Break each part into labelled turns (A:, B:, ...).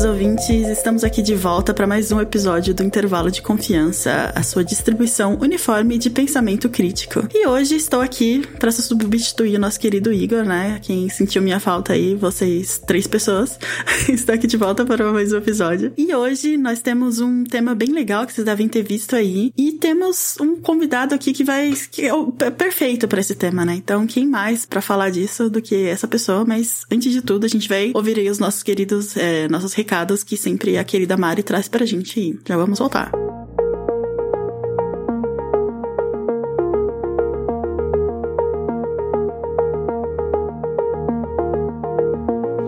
A: Queridos ouvintes, estamos aqui de volta para mais um episódio do Intervalo de Confiança, a sua distribuição uniforme de pensamento crítico. E hoje estou aqui para substituir o nosso querido Igor, né? Quem sentiu minha falta aí, vocês três pessoas, estou aqui de volta para mais um episódio. E hoje nós temos um tema bem legal que vocês devem ter visto aí, e temos um convidado aqui que vai que é perfeito para esse tema, né? Então, quem mais para falar disso do que essa pessoa? Mas antes de tudo, a gente vai ouvir aí os nossos queridos é, nossos que sempre a querida Mari traz pra gente. Já vamos voltar.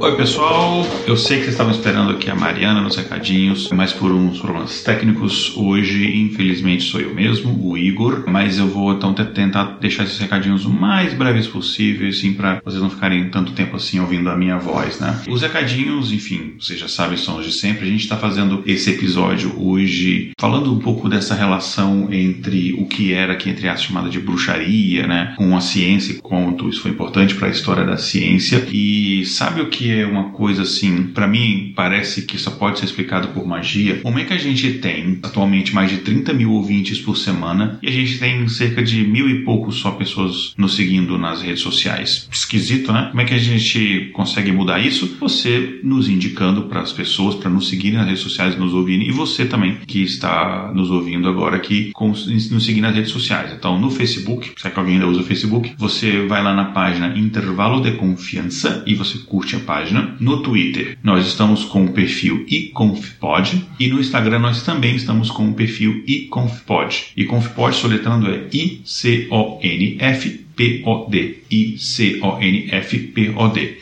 B: Oi, pessoal. Eu sei que vocês estavam esperando aqui a Mariana nos recadinhos, mas por uns problemas técnicos, hoje, infelizmente, sou eu mesmo, o Igor. Mas eu vou então tentar deixar esses recadinhos o mais breves possível, assim, para vocês não ficarem tanto tempo assim ouvindo a minha voz, né? Os recadinhos, enfim, vocês já sabem, são os de sempre. A gente está fazendo esse episódio hoje falando um pouco dessa relação entre o que era aqui, entre aspas, chamada de bruxaria, né, com a ciência, quanto isso foi importante para a história da ciência. E sabe o que é uma coisa assim, para mim parece que só pode ser explicado por magia. Como é que a gente tem atualmente mais de 30 mil ouvintes por semana e a gente tem cerca de mil e poucos só pessoas nos seguindo nas redes sociais? Esquisito, né? Como é que a gente consegue mudar isso? Você nos indicando para as pessoas para nos seguirem nas redes sociais, nos ouvirem e você também que está nos ouvindo agora aqui, nos seguir nas redes sociais. Então, no Facebook, se é que alguém ainda usa o Facebook, você vai lá na página Intervalo de Confiança e você curte a página página. No Twitter, nós estamos com o perfil iconfpod e no Instagram nós também estamos com o perfil iconfpod. Iconfpod soletrando é I-C-O-N-F P-O-D. I-C-O-N-F-P-O-D.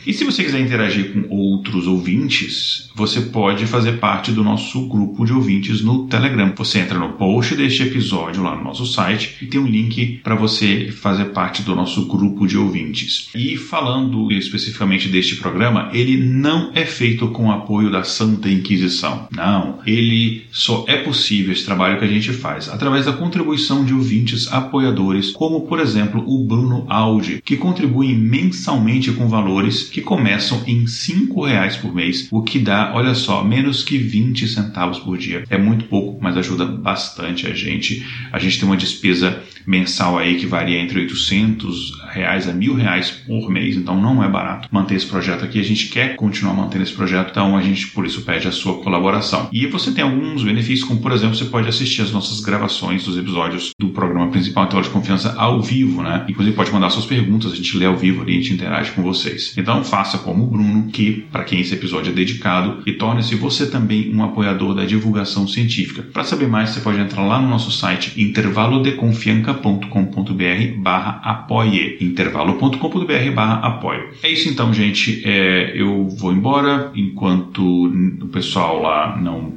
B: E se você quiser interagir com outros ouvintes, você pode fazer parte do nosso grupo de ouvintes no Telegram. Você entra no post deste episódio lá no nosso site e tem um link para você fazer parte do nosso grupo de ouvintes. E falando especificamente deste programa, ele não é feito com apoio da Santa Inquisição. Não, ele só é possível esse trabalho que a gente faz através da contribuição de ouvintes apoiadores, como por exemplo o Bruno Audi, que contribuem mensalmente com valores que começam em R$ reais por mês, o que dá, olha só, menos que 20 centavos por dia. É muito pouco, mas ajuda bastante a gente. A gente tem uma despesa mensal aí que varia entre 800 reais a mil reais por mês, então não é barato manter esse projeto aqui. A gente quer continuar mantendo esse projeto, então a gente por isso pede a sua colaboração. E você tem alguns benefícios, como por exemplo, você pode assistir as nossas gravações dos episódios do programa principal Tela de Confiança ao vivo, né? Inclusive pode mandar suas perguntas, a gente lê ao vivo ali, a gente interage com vocês. Então faça como o Bruno, que para quem esse episódio é dedicado, e torne-se você também um apoiador da divulgação científica. Para saber mais, você pode entrar lá no nosso site intervalodeconfianca.com.br barra apoie, intervalo.com.br barra apoio. É isso então, gente. É, eu vou embora enquanto o pessoal lá não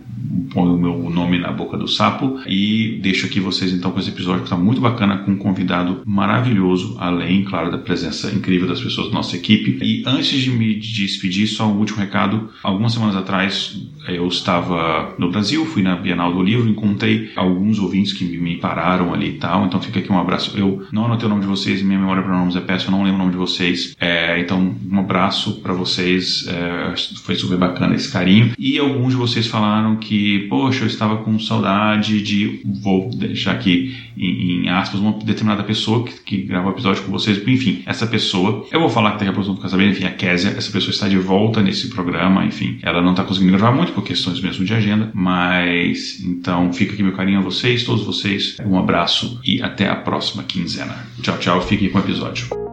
B: põe o meu nome na boca do sapo e deixo aqui vocês então com esse episódio que está muito bacana com um convidado maravilhoso, além, claro, da presença incrível das pessoas da nossa equipe. E antes de me despedir, só um último recado. Algumas semanas atrás eu estava no Brasil, fui na Bienal do Livro, encontrei alguns ouvintes que me pararam ali e tal, então fica aqui um abraço. Eu não anotei o nome de vocês, minha memória para nomes é péssima, eu não lembro o nome de vocês. É, então, um abraço para vocês, é, foi super bacana esse carinho. E alguns de vocês falaram que poxa, eu estava com saudade de, vou deixar aqui em, em aspas, uma determinada pessoa que, que gravou o episódio com vocês, enfim, essa pessoa, eu vou falar que daqui a pouco vão ficar sabendo, enfim, a Késia, essa pessoa está de volta nesse programa, enfim, ela não está conseguindo gravar muito por questões mesmo de agenda, mas então fica aqui meu carinho a vocês, todos vocês, um abraço e até a próxima quinzena. Tchau, tchau, fiquem com o episódio.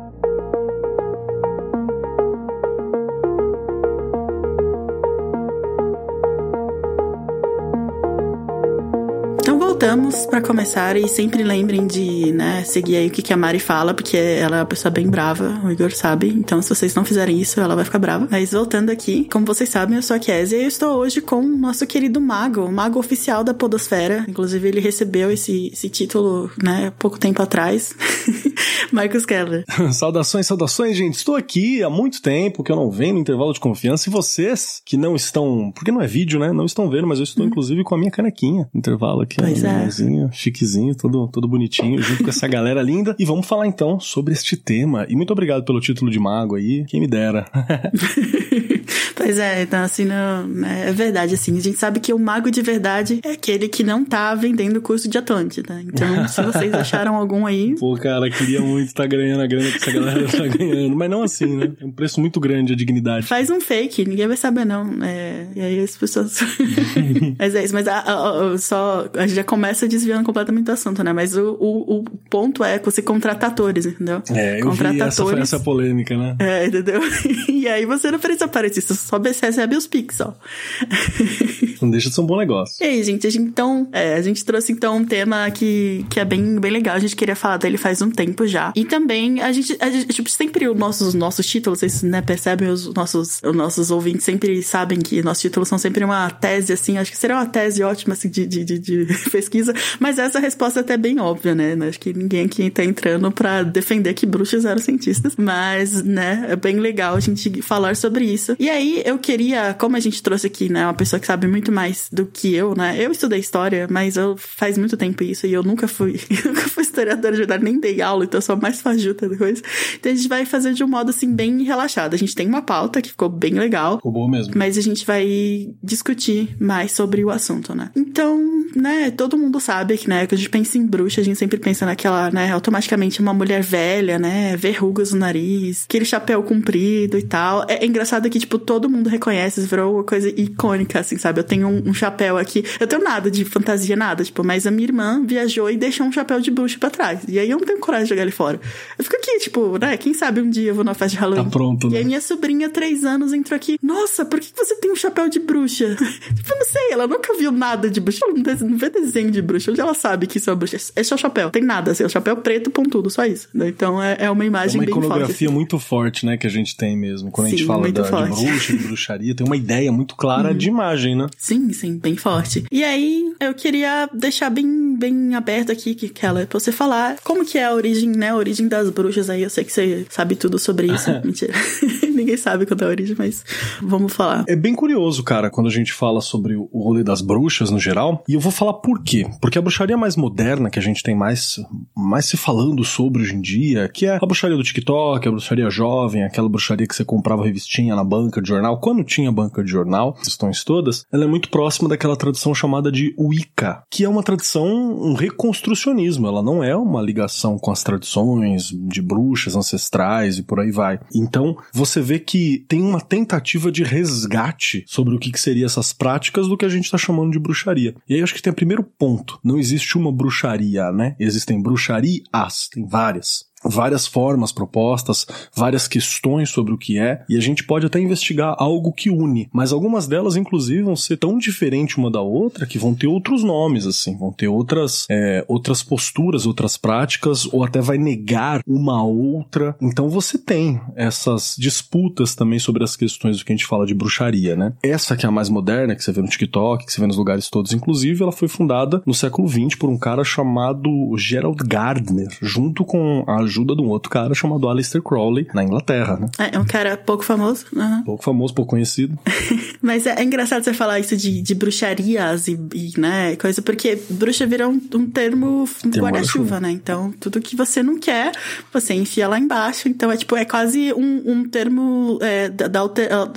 A: Voltamos para começar e sempre lembrem de, né, seguir aí o que, que a Mari fala, porque ela é uma pessoa bem brava, o Igor sabe. Então, se vocês não fizerem isso, ela vai ficar brava. Mas voltando aqui, como vocês sabem, eu sou a Kézia e eu estou hoje com o nosso querido mago, o mago oficial da Podosfera. Inclusive, ele recebeu esse, esse título, né, pouco tempo atrás. Marcos Keller.
C: saudações, saudações, gente. Estou aqui há muito tempo que eu não venho no intervalo de confiança e vocês que não estão, porque não é vídeo, né? Não estão vendo, mas eu estou hum. inclusive com a minha canequinha. Intervalo aqui, pois é. chiquezinho, todo, todo bonitinho, junto com essa galera linda. E vamos falar então sobre este tema. E muito obrigado pelo título de mago aí, quem me dera.
A: Pois é, então assim, não, né, é verdade, assim, a gente sabe que o mago de verdade é aquele que não tá vendendo o curso de Atlântida. Então, se vocês acharam algum aí...
C: Pô, cara, queria muito estar tá ganhando a grana que essa galera tá ganhando, mas não assim, né? É um preço muito grande a dignidade.
A: Faz um fake, ninguém vai saber não, é, e aí as pessoas... mas é isso, mas a, a, a, só, a gente já começa desviando completamente do assunto, né? Mas o, o, o ponto é você contratar atores, entendeu?
C: É, eu contratar vi essa, atores, essa polêmica, né?
A: É, entendeu? e aí você não precisa aparecer, você só recebe os Pix, ó.
C: Não deixa de ser um bom negócio.
A: E aí, gente, a gente então, é, a gente trouxe então um tema que, que é bem, bem legal. A gente queria falar dele faz um tempo já. E também a gente, a gente tipo, sempre os nossos, nossos títulos, vocês né, percebem, os nossos, os nossos ouvintes sempre sabem que nossos títulos são sempre uma tese, assim, acho que seria uma tese ótima, assim, de, de, de, de pesquisa, mas essa resposta é até bem óbvia, né? Acho que ninguém aqui tá entrando pra defender que bruxas eram cientistas, mas, né, é bem legal a gente falar sobre isso. E aí, eu queria, como a gente trouxe aqui, né, uma pessoa que sabe muito mais do que eu, né? Eu estudei história, mas eu faz muito tempo isso e eu nunca fui, nunca fui historiadora de verdade, nem dei aula, então eu sou mais fajuta da coisa. Então a gente vai fazer de um modo assim bem relaxado. A gente tem uma pauta que ficou bem legal.
C: Ficou boa mesmo.
A: Mas a gente vai discutir mais sobre o assunto, né? Então, né, todo mundo sabe que, né, que a gente pensa em bruxa, a gente sempre pensa naquela, né, automaticamente uma mulher velha, né, verrugas no nariz, aquele chapéu comprido e tal. É, é engraçado que, tipo, todo mundo reconhece, virou uma coisa icônica, assim, sabe? Eu tenho um, um, chapéu aqui, eu tenho nada de fantasia, nada, tipo, mas a minha irmã viajou e deixou um chapéu de bruxa pra trás. E aí eu não tenho coragem de jogar ele fora. Eu fico aqui, tipo, né, quem sabe um dia eu vou na festa de Halloween.
C: Tá pronto, né?
A: E aí minha sobrinha, três anos, entrou aqui, nossa, por que você tem um chapéu de bruxa? tipo, eu não sei, ela nunca viu nada de bruxa, ela não vê desenho de bruxa, onde ela sabe que isso é uma bruxa? Esse é o chapéu, tem nada, assim, é o chapéu preto, pontudo, só isso. Né? Então é, é uma imagem é uma bem forte.
C: uma iconografia
A: assim.
C: muito forte, né, que a gente tem mesmo. Quando sim, a gente fala da, de bruxa, de bruxaria, tem uma ideia muito clara hum. de imagem, né?
A: Sim, sim, bem forte. E aí, eu queria deixar bem, bem aberto aqui, que ela, pra você falar como que é a origem, né, a origem das bruxas aí. Eu sei que você sabe tudo sobre isso. Mentira. Ninguém sabe qual é a origem, mas vamos falar.
C: É bem curioso, cara, quando a gente fala sobre o rolê das bruxas no geral. E eu vou falar por quê. Porque a bruxaria mais moderna, que a gente tem mais, mais se falando sobre hoje em dia, que é a bruxaria do TikTok, a bruxaria jovem, aquela bruxaria que você comprava revistinha na banca de jornal, quando tinha banca de jornal, questões todas, ela é muito próxima daquela tradição chamada de Wicca, que é uma tradição, um reconstrucionismo. Ela não é uma ligação com as tradições de bruxas ancestrais e por aí vai. Então, você vê que tem uma tentativa de resgate sobre o que, que seria essas práticas do que a gente está chamando de bruxaria. E aí acho que tem o primeiro ponto. Não existe uma bruxaria, né? Existem bruxarias, tem várias várias formas propostas, várias questões sobre o que é, e a gente pode até investigar algo que une, mas algumas delas, inclusive, vão ser tão diferentes uma da outra que vão ter outros nomes, assim, vão ter outras, é, outras posturas, outras práticas, ou até vai negar uma outra. Então você tem essas disputas também sobre as questões do que a gente fala de bruxaria, né? Essa que é a mais moderna, que você vê no TikTok, que você vê nos lugares todos, inclusive, ela foi fundada no século XX por um cara chamado Gerald Gardner, junto com a ajuda de um outro cara chamado Aleister Crowley, na Inglaterra, né?
A: É, é um cara pouco famoso. Uhum.
C: Pouco famoso, pouco conhecido.
A: Mas é, é, engraçado você falar isso de, de bruxarias e, e, né, coisa, porque bruxa vira um, um termo guarda-chuva, né? Então, tudo que você não quer, você enfia lá embaixo. Então, é tipo, é quase um, um termo é, da, da,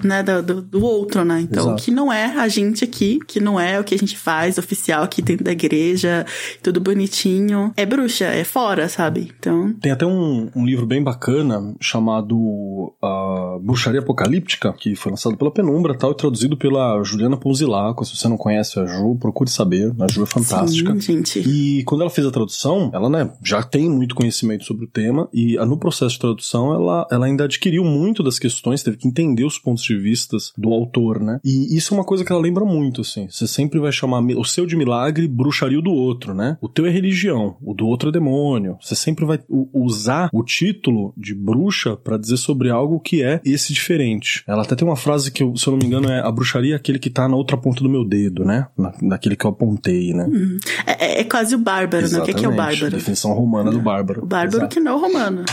A: né, do, do outro, né? Então, Exato. que não é a gente aqui, que não é o que a gente faz oficial aqui dentro da igreja, tudo bonitinho. É bruxa, é fora, sabe? Então...
C: Tem até até um, um livro bem bacana chamado uh, Bruxaria Apocalíptica, que foi lançado pela Penumbra tal, e traduzido pela Juliana Ponzilaco. Se você não conhece a Ju, procure saber. A Ju é fantástica.
A: Sim, gente.
C: E quando ela fez a tradução, ela né, já tem muito conhecimento sobre o tema, e no processo de tradução ela, ela ainda adquiriu muito das questões, teve que entender os pontos de vista do autor, né? E isso é uma coisa que ela lembra muito, assim. Você sempre vai chamar o seu de milagre, bruxaria do outro, né? O teu é religião, o do outro é demônio. Você sempre vai usar o título de bruxa para dizer sobre algo que é esse diferente. Ela até tem uma frase que, se eu não me engano, é a bruxaria é aquele que tá na outra ponta do meu dedo, né? Na, naquele que eu apontei, né?
A: Hum. É, é, quase o bárbaro,
C: Exatamente.
A: né? O que é, que é o bárbaro? A
C: definição romana do bárbaro.
A: O bárbaro Exato. que não é o romano.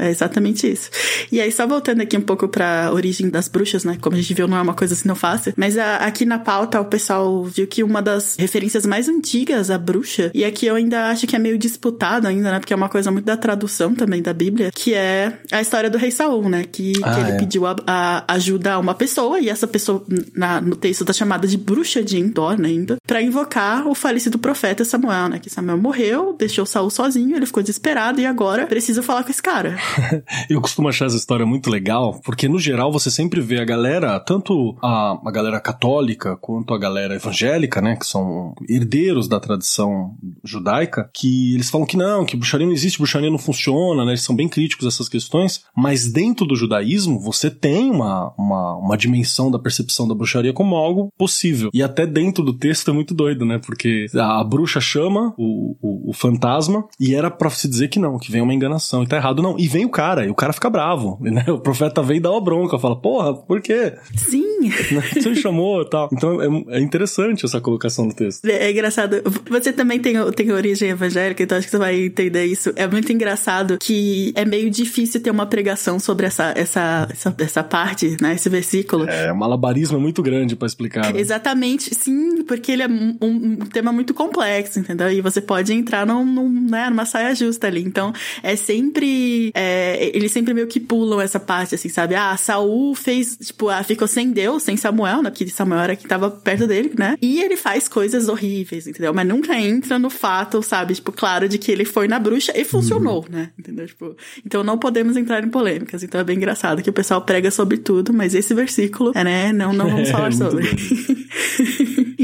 A: É exatamente isso. E aí, só voltando aqui um pouco pra origem das bruxas, né? Como a gente viu, não é uma coisa assim não fácil. Mas a, aqui na pauta, o pessoal viu que uma das referências mais antigas à bruxa, e aqui eu ainda acho que é meio disputado ainda, né? Porque é uma coisa muito da tradução também da Bíblia, que é a história do rei Saul, né? Que, ah, que ele é. pediu a, a, ajuda a uma pessoa, e essa pessoa, na, no texto, tá chamada de bruxa de Endor, né, ainda, pra invocar o falecido profeta Samuel, né? Que Samuel morreu, deixou Saul sozinho, ele ficou desesperado, e agora precisa falar com esse cara.
C: eu costumo achar essa história muito legal, porque no geral você sempre vê a galera, tanto a, a galera católica quanto a galera evangélica, né? Que são herdeiros da tradição judaica, que eles falam que não, que bruxaria não existe, bruxaria não funciona, né? Eles são bem críticos a essas questões, mas dentro do judaísmo você tem uma, uma, uma dimensão da percepção da bruxaria como algo possível. E até dentro do texto é muito doido, né? Porque a, bruxa chama o, o, o, fantasma e era para se dizer que não, que vem uma enganação e tá errado. Não, e vem o cara, e o cara fica bravo, né? O profeta vem e dá uma bronca, fala, porra, por quê?
A: Sim.
C: Você me chamou e tal. Então é, é interessante essa colocação no texto.
A: É, é engraçado. Você também tem, tem origem evangélica, então acho que você vai entender isso. É muito engraçado que é meio difícil ter uma pregação sobre essa, essa, essa, essa parte, né? Esse versículo.
C: É, um malabarismo muito grande para explicar.
A: Né? Exatamente, sim, porque ele é um, um, tema muito complexo, entendeu? E você pode entrar num, num, né, numa saia justa ali. Então, é sempre. É, eles sempre meio que pulam essa parte, assim, sabe? Ah, Saul fez, tipo, ah, ficou sem Deus, sem Samuel, né? Porque Samuel era quem tava perto dele, né? E ele faz coisas horríveis, entendeu? Mas nunca entra no fato, sabe? Tipo, claro, de que ele foi na bruxa e funcionou, uhum. né? Entendeu? Tipo, então não podemos entrar em polêmicas. Então é bem engraçado que o pessoal prega sobre tudo, mas esse versículo, é, né? Não, não vamos falar é, sobre.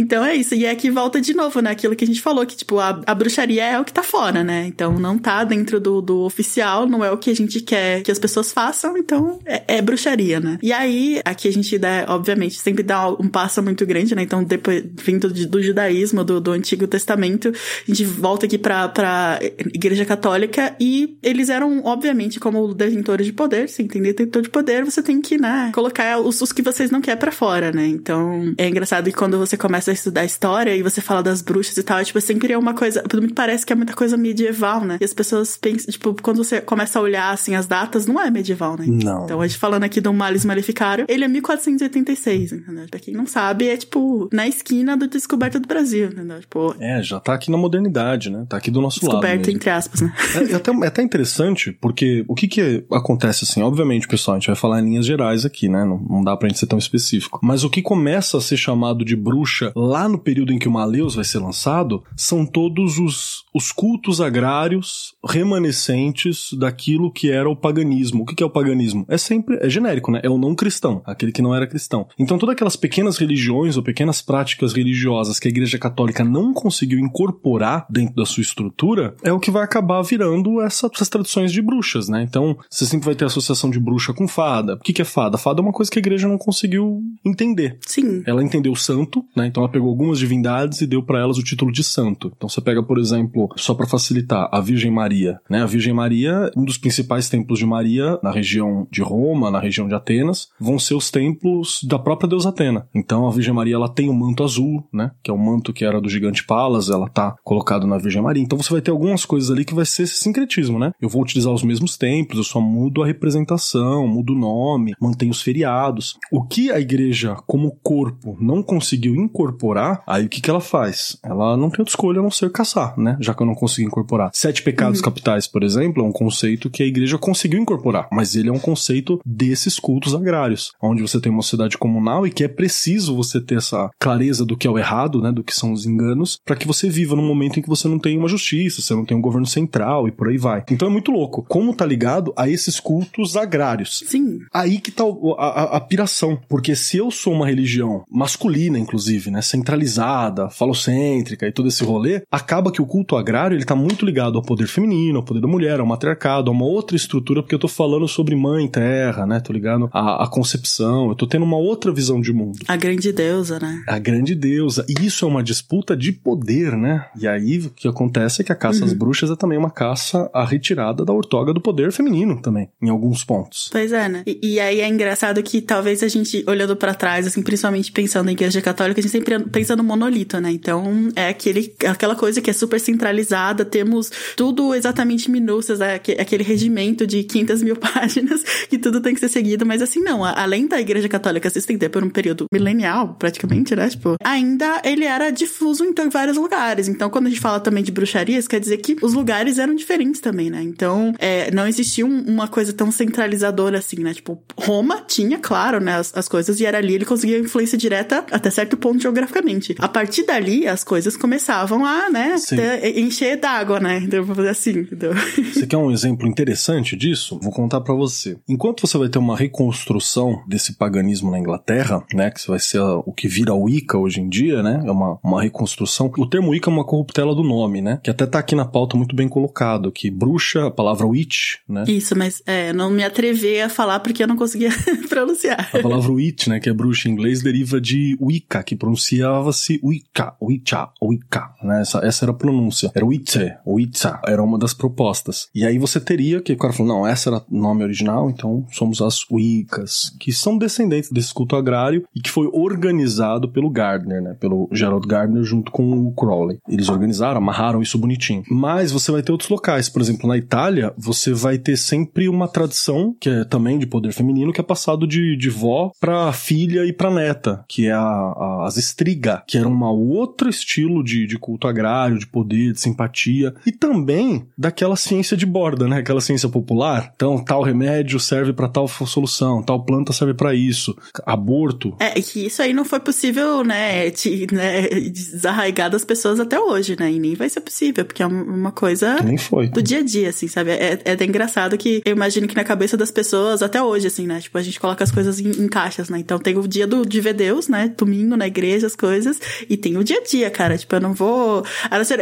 A: então é isso. E é que volta de novo, né? Aquilo que a gente falou, que, tipo, a, a bruxaria é o que tá fora, né? Então não tá dentro do, do oficial, não é o que a gente quer que as pessoas façam, então é, é bruxaria, né? E aí, aqui a gente dá, obviamente, sempre dá um passo muito grande, né? Então, depois, vindo do judaísmo, do, do Antigo Testamento, a gente volta aqui pra, pra Igreja Católica e eles eram, obviamente, como detentores de poder, se entender detentor de poder, você tem que, né, colocar os, os que vocês não querem para fora, né? Então, é engraçado que quando você começa a estudar história e você fala das bruxas e tal, tipo, sempre é uma coisa, me parece que é muita coisa medieval, né? E as pessoas pensam, tipo, quando você começa a olhar, assim, as datas, não é medieval, né?
C: Não.
A: Então, a gente falando aqui do Males Maleficário, ele é 1486, entendeu? Pra quem não sabe, é, tipo, na esquina da descoberta do Brasil, entendeu? Tipo...
C: É, já tá aqui na modernidade, né? Tá aqui do nosso
A: descoberta,
C: lado.
A: Descoberta, entre aspas, né?
C: É, é, até, é até interessante, porque o que que acontece, assim, obviamente, pessoal, a gente vai falar em linhas gerais aqui, né? Não, não dá pra gente ser tão específico. Mas o que começa a ser chamado de bruxa lá no período em que o Maleus vai ser lançado são todos os, os cultos agrários remanescentes daquilo que era o paganismo. O que, é o paganismo? É sempre, é genérico, né? É o não cristão, aquele que não era cristão. Então todas aquelas pequenas religiões ou pequenas práticas religiosas que a Igreja Católica não conseguiu incorporar dentro da sua estrutura é o que vai acabar virando essa, essas tradições de bruxas, né? Então você sempre vai ter associação de bruxa com fada. O que, que é fada? Fada é uma coisa que a igreja não conseguiu entender.
A: Sim.
C: Ela entendeu santo, né? Então ela pegou algumas divindades e deu para elas o título de santo. Então você pega, por exemplo, só para facilitar, a Virgem Maria, né? A Virgem Maria, um dos principais templos de Maria na região de Roma, na região de Atenas, vão ser os templos da própria deusa Atena. Então a Virgem Maria ela tem o um manto azul, né? Que é o manto que era do gigante Palas, ela tá colocado na Virgem Maria. Então você vai ter algumas coisas ali que vai ser esse sincretismo, né? Eu vou utilizar os mesmos templos, eu só mudo a representação, mudo o nome, mantenho os feriados. O que a igreja, como corpo, não conseguiu incorporar, aí o que que ela faz? Ela não tem outra escolha a não ser caçar, né? Já que eu não consigo incorporar. Sete pecados uhum. capitais, por exemplo, é um conceito que a igreja conseguiu incorporar, mas ele é um conceito desses cultos agrários, onde você tem uma sociedade comunal e que é preciso você ter essa clareza do que é o errado, né, do que são os enganos, para que você viva num momento em que você não tem uma justiça, você não tem um governo central e por aí vai. Então é muito louco. Como tá ligado a esses cultos agrários?
A: Sim.
C: Aí que tá a, a, a piração, porque se eu sou uma religião masculina, inclusive, né, centralizada, falocêntrica e todo esse rolê, acaba que o culto agrário ele tá muito ligado ao poder feminino, ao poder da mulher, ao matriarcado, a uma outra estrutura, porque eu tô falando sobre mãe terra, né, tô ligado a concepção, eu tô tendo uma outra visão de mundo.
A: A grande deusa, né?
C: A grande deusa. E isso é uma disputa de poder, né? E aí o que acontece é que a caça uhum. às bruxas é também uma caça à retirada da ortoga do poder feminino também, em alguns pontos.
A: Pois é, né? E, e aí é engraçado que talvez a gente, olhando para trás, assim, principalmente pensando na igreja católica, a gente sempre pensa no monolito, né? Então é aquele, aquela coisa que é super centralizada, temos tudo exatamente minúcias, né? aquele regimento de 500 mil páginas que tudo tem que ser seguido, mas assim, não, além da igreja católica se estender por um período milenial, praticamente, né? Tipo, ainda ele era difuso em vários lugares. Então, quando a gente fala também de bruxarias, quer dizer que os lugares eram diferentes também, né? Então, é, não existia um, uma coisa tão centralizadora assim, né? Tipo, Roma tinha, claro, né, as, as coisas, e era ali ele conseguia influência direta até certo ponto geograficamente. A partir dali, as coisas começavam a, né, ter, encher d'água, né? Então, vou fazer assim. Então.
C: Você quer um exemplo interessante disso? Vou contar para você. Enquanto você vai ter uma reconstrução desse paganismo na Inglaterra, né, que vai ser o que vira o Wicca hoje em dia, né, é uma, uma reconstrução. O termo Wicca é uma corruptela do nome, né, que até tá aqui na pauta muito bem colocado, que bruxa, a palavra witch, né.
A: Isso, mas é, não me atrevi a falar porque eu não conseguia pronunciar.
C: A palavra witch, né, que é bruxa em inglês, deriva de Wicca, que pronunciava-se Wicca, Wicca, Wicca, né, essa, essa era a pronúncia. Era Witze, Witza, era uma das propostas. E aí você teria que o cara falou, não, essa era o nome original, então somos as Wiccas, que são descendentes desse culto agrário e que foi organizado pelo Gardner, né? Pelo Gerald Gardner junto com o Crowley. Eles organizaram, amarraram isso bonitinho. Mas você vai ter outros locais, por exemplo, na Itália, você vai ter sempre uma tradição, que é também de poder feminino, que é passado de, de vó pra filha e pra neta, que é a, a, as estriga, que era um outro estilo de, de culto agrário, de poder, de simpatia, e também daquela ciência de borda, né? Aquela ciência popular. Então, tal remédio serve para tal solução, tal planta serve para isso. Aborto.
A: É, que isso aí não foi possível, né, te, né, desarraigar das pessoas até hoje, né? E nem vai ser possível, porque é uma coisa
C: nem foi.
A: do dia a dia, assim, sabe? É, é até engraçado que eu imagino que na cabeça das pessoas, até hoje, assim, né? Tipo, a gente coloca as coisas em, em caixas, né? Então tem o dia do, de ver Deus, né? Domingo na igreja, as coisas. E tem o dia a dia, cara. Tipo, eu não vou.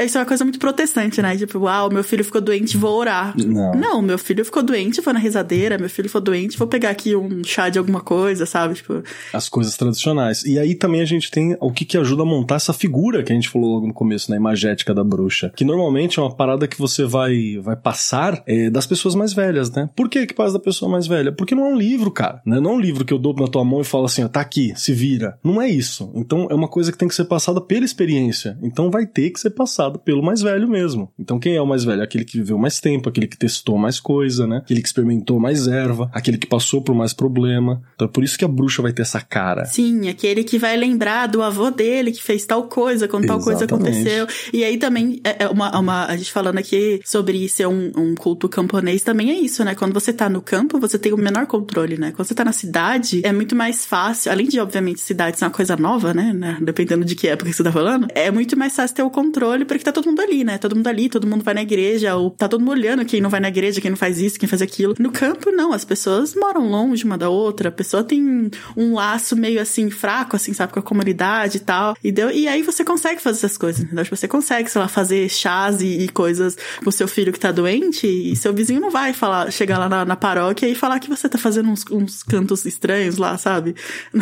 A: Isso é uma coisa muito protestante, né? Tipo, uau, meu filho ficou doente, vou orar.
C: Não.
A: Não, meu filho ficou doente, vou na risadeira, meu filho ficou doente, vou pegar aqui um chá de alguma coisa, sabe? Tipo.
C: As coisas tradicionais. E aí também a gente tem o que, que ajuda a montar essa figura que a gente falou logo no começo, na né? imagética da bruxa. Que normalmente é uma parada que você vai, vai passar é, das pessoas mais velhas, né? Por que que passa da pessoa mais velha? Porque não é um livro, cara. Né? Não é um livro que eu dou na tua mão e falo assim, ó, tá aqui, se vira. Não é isso. Então é uma coisa que tem que ser passada pela experiência. Então vai ter que ser passada pelo mais velho mesmo. Então quem é o mais velho? Aquele que viveu mais tempo, aquele que testou mais coisa, né? Aquele que experimentou mais erva, aquele que passou por mais problema. Então é por isso que a bruxa vai ter essa cara.
A: Sim, aquele que vai lembrar do avô dele que fez tal coisa quando tal coisa aconteceu. E aí também, é, é uma, uma, a gente falando aqui sobre ser um, um culto camponês, também é isso, né? Quando você tá no campo, você tem o menor controle, né? Quando você tá na cidade, é muito mais fácil, além de, obviamente, cidades ser uma coisa nova, né? né? Dependendo de que época você tá falando, é muito mais fácil ter o controle porque tá todo mundo ali, né? Todo mundo ali, todo mundo vai na igreja, ou tá todo mundo olhando quem não vai na igreja, quem não faz isso, quem faz aquilo. No campo, não, as pessoas moram longe uma da outra, a pessoa tem um laço meio assim, fraco, assim, sabe, com a comunidade e tal. E, deu, e aí você consegue fazer essas coisas, entendeu? Você consegue, sei lá, fazer chás e, e coisas pro seu filho que tá doente, e seu vizinho não vai falar, chegar lá na, na paróquia e falar que você tá fazendo uns, uns cantos estranhos lá, sabe?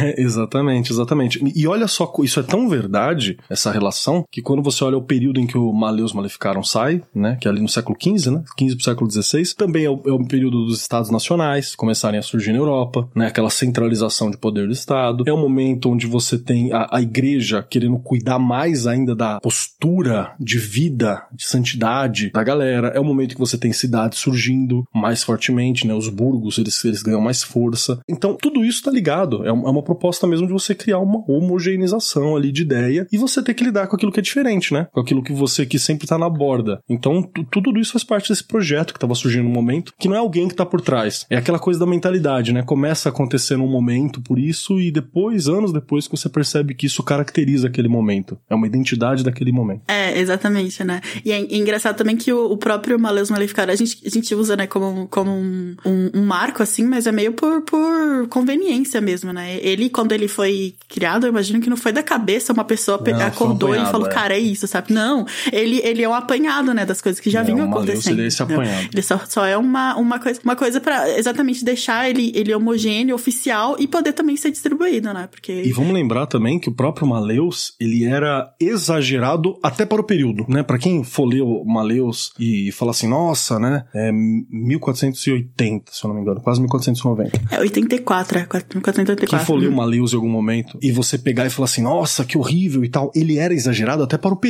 C: é, exatamente, exatamente. E olha só, isso é tão verdade, essa relação, que quando você olha o período em que o Maleus Maleficaram sai, né, que é ali no século XV, né, 15 pro século XVI, também é o, é o período dos estados nacionais começarem a surgir na Europa, né, aquela centralização de poder do Estado. É o momento onde você tem a, a igreja querendo cuidar mais ainda da postura de vida, de santidade da galera. É o momento que você tem cidades surgindo mais fortemente, né, os burgos, eles, eles ganham mais força. Então, tudo isso tá ligado. É é uma proposta mesmo de você criar uma homogeneização ali de ideia e você ter que lidar com aquilo que é diferente, né? Com aquilo que você que sempre tá na borda. Então, tudo isso faz parte desse projeto que tava surgindo no momento, que não é alguém que tá por trás. É aquela coisa da mentalidade, né? Começa a acontecer num momento por isso e depois, anos depois, que você percebe que isso caracteriza aquele momento. É uma identidade daquele momento.
A: É, exatamente, né? E é, engraçado também que o, o próprio Maleus Maleficaram a gente, a gente usa, né, como, como um, um, um, marco, assim, mas é meio por, por conveniência mesmo, né? Ele, quando ele foi criado, eu imagino que não foi da cabeça uma pessoa não, acordou um e falou, é. cara, é isso, sabe? Não, ele, ele é um apanhado, né, das coisas que já é, vinham acontecendo. Apanhado. ele só, só é uma, uma coisa, uma coisa para exatamente deixar ele, ele homogêneo, oficial e poder também ser distribuído, né? Porque...
C: E vamos lembrar também que o próprio Maleus, ele era exagerado até para o período, né? Para quem for ler o Maleus e falar assim, nossa, né? É 1480, se eu não me engano, quase 1490.
A: É 84, é 1484.
C: Quem for ler o Maleus em algum momento e você pegar e falar assim, nossa, que horrível e tal, ele era exagerado até para o período,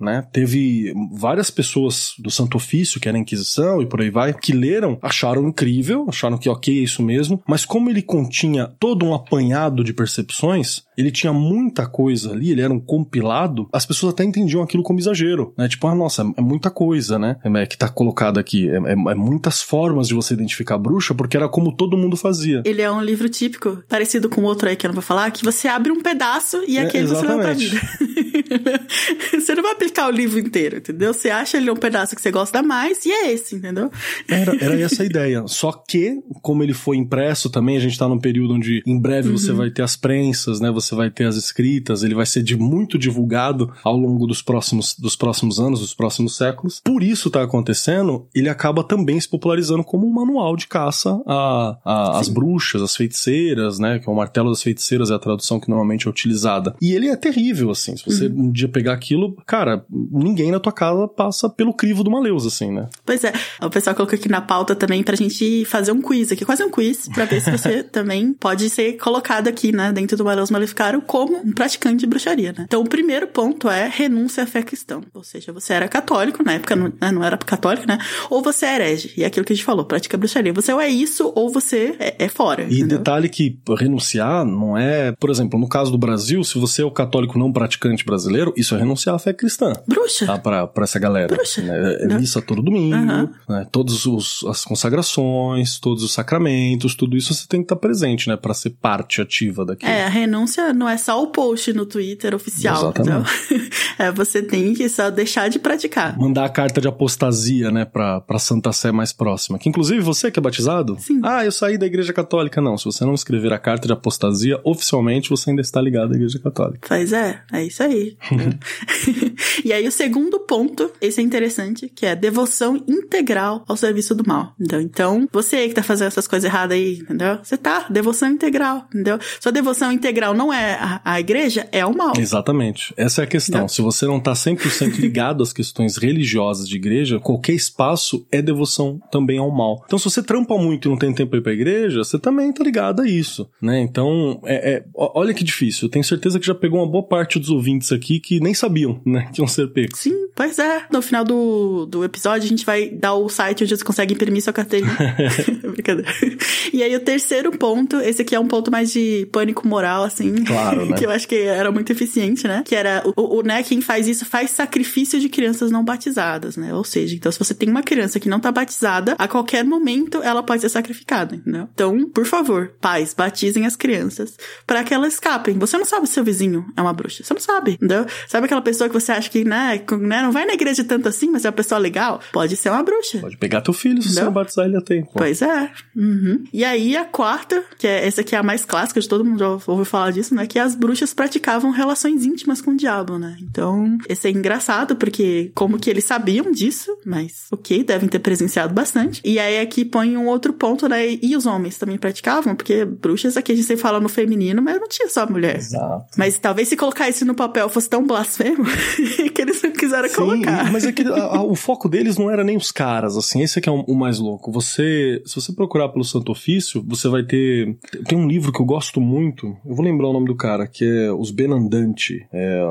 C: né? Teve várias pessoas do Santo Ofício, que era a Inquisição e por aí vai, que leram, acharam incrível, acharam que ok, é isso mesmo, mas como ele continha todo um apanhado de percepções, ele tinha muita coisa ali, ele era um compilado, as pessoas até entendiam aquilo como exagero, né? Tipo, ah, nossa, é muita coisa, né? É, que tá colocada aqui. É, é, é, muitas formas de você identificar a bruxa, porque era como todo mundo fazia.
A: Ele é um livro típico, parecido com outro aí que eu não vou falar, que você abre um pedaço e é, aquele você vai pra vida. você não vai aplicar o livro inteiro, entendeu? Você acha ele um pedaço que você gosta mais e é esse, entendeu?
C: Era, era essa a ideia. Só que, como ele foi impresso também, a gente tá num período onde em breve uhum. você vai ter as prensas, né? Você vai ter as escritas, ele vai ser de muito divulgado ao longo dos próximos, dos próximos anos, dos próximos séculos. Por isso tá acontecendo, ele acaba também se popularizando como um manual de caça as bruxas, as feiticeiras, né? Que é o martelo das feiticeiras é a tradução que normalmente é utilizada. E ele é terrível, assim. Se você uhum. um dia pegar aquilo, cara, ninguém na tua casa passa pelo crivo do Maleus, assim, né?
A: Pois é. O pessoal colocou aqui na pauta também pra gente fazer um quiz aqui, quase um quiz, pra ver se você também pode ser colocado aqui, né, dentro do Maleus Maleficaram como um praticante de bruxaria, né? Então, o primeiro ponto é renúncia à fé cristã. Ou seja, você era católico, na época não, né, não era católico, né? Ou você é herege. E é aquilo que a gente falou, pratica bruxaria. Você ou é isso, ou você é, é fora.
C: E entendeu? detalhe que renunciar não é, por exemplo, no caso do Brasil, se você é o católico não praticante brasileiro, isso é renunciar à fé cristã.
A: Bruxa.
C: Tá? Pra, pra essa galera.
A: Bruxa.
C: Né? É missa todo domingo, uhum. né? todos os as consagrações, todos os sacramentos, tudo isso você tem que estar presente, né? Pra ser parte ativa daquilo.
A: É, a renúncia não é só o post no Twitter oficial. Exatamente. Então, é, você tem que só deixar de praticar.
C: Mandar a carta de apostasia, né, pra, pra Santa Sé mais próxima. Que inclusive você que é batizado?
A: Sim.
C: Ah, eu saí da igreja católica. Não, se você não escrever a carta de apostasia, oficialmente você ainda está ligado à igreja católica.
A: Pois é, é isso aí. e aí o segundo ponto, esse é interessante, que é devoção integral ao serviço do mal. Entendeu? Então, você que tá fazendo essas coisas erradas aí, entendeu? Você tá, devoção integral, entendeu? Sua devoção integral não é a, a igreja, é o mal.
C: Exatamente. Essa é a questão. Não. Se você não tá 100% ligado às questões religiosas de igreja, qualquer espaço é devoção também ao mal. Então, se você trampa muito e não tem tempo pra ir pra igreja, você também tá ligado a isso, né? Então, é, é, olha que difícil. Eu tenho certeza que já pegou uma boa parte dos ouvintes aqui que nem sabiam, né? Que iam ser pegos.
A: Sim, pois é. No final do, do episódio, a gente vai dar o site onde você consegue imprimir sua carteirinha. Brincadeira. E aí, o terceiro ponto, esse aqui é um ponto mais de pânico moral, assim.
C: Claro, né?
A: que eu acho que era muito eficiente, né? Que era, o, o, né, quem faz isso faz sacrifício de crianças não batizadas, né? Ou seja, então se você tem uma criança que não tá batizada, a qualquer momento ela pode ser sacrificada, entendeu? Então, por favor, pais, batizem as crianças para que elas escapem. Você não sabe se seu vizinho é uma bruxa. Você não sabe, entendeu? Sabe aquela pessoa que você acha que, né, né não vai na igreja tanto assim, mas é uma pessoa legal? Pode ser uma bruxa.
C: Pode pegar teu filho, se entendeu? você não batizar ele a tempo.
A: Pois é. Uhum. E aí a quarta, que é essa aqui é a mais clássica de todo mundo já ouviu falar disso, né? Que as bruxas praticavam relações íntimas com o diabo, né? Então, esse é engraçado, porque como que eles sabiam disso, mas ok, devem ter presenciado bastante. E aí aqui põe um outro ponto, né? E os homens também praticavam, porque bruxas aqui a gente sempre fala no feminino, mas não tinha só mulher.
C: Exato.
A: Mas talvez se colocar isso no papel fosse tão blasfemo que eles não quiseram
C: Sim,
A: colocar.
C: Mas é que a- a- o foco deles não era nem os caras, assim, esse é que é o, o mais louco. Você, se você procurar pelo Santo Ofício, você vai ter. Tem um livro que eu gosto muito, eu vou lembrar o nome do cara, que é Os Benandanti, é,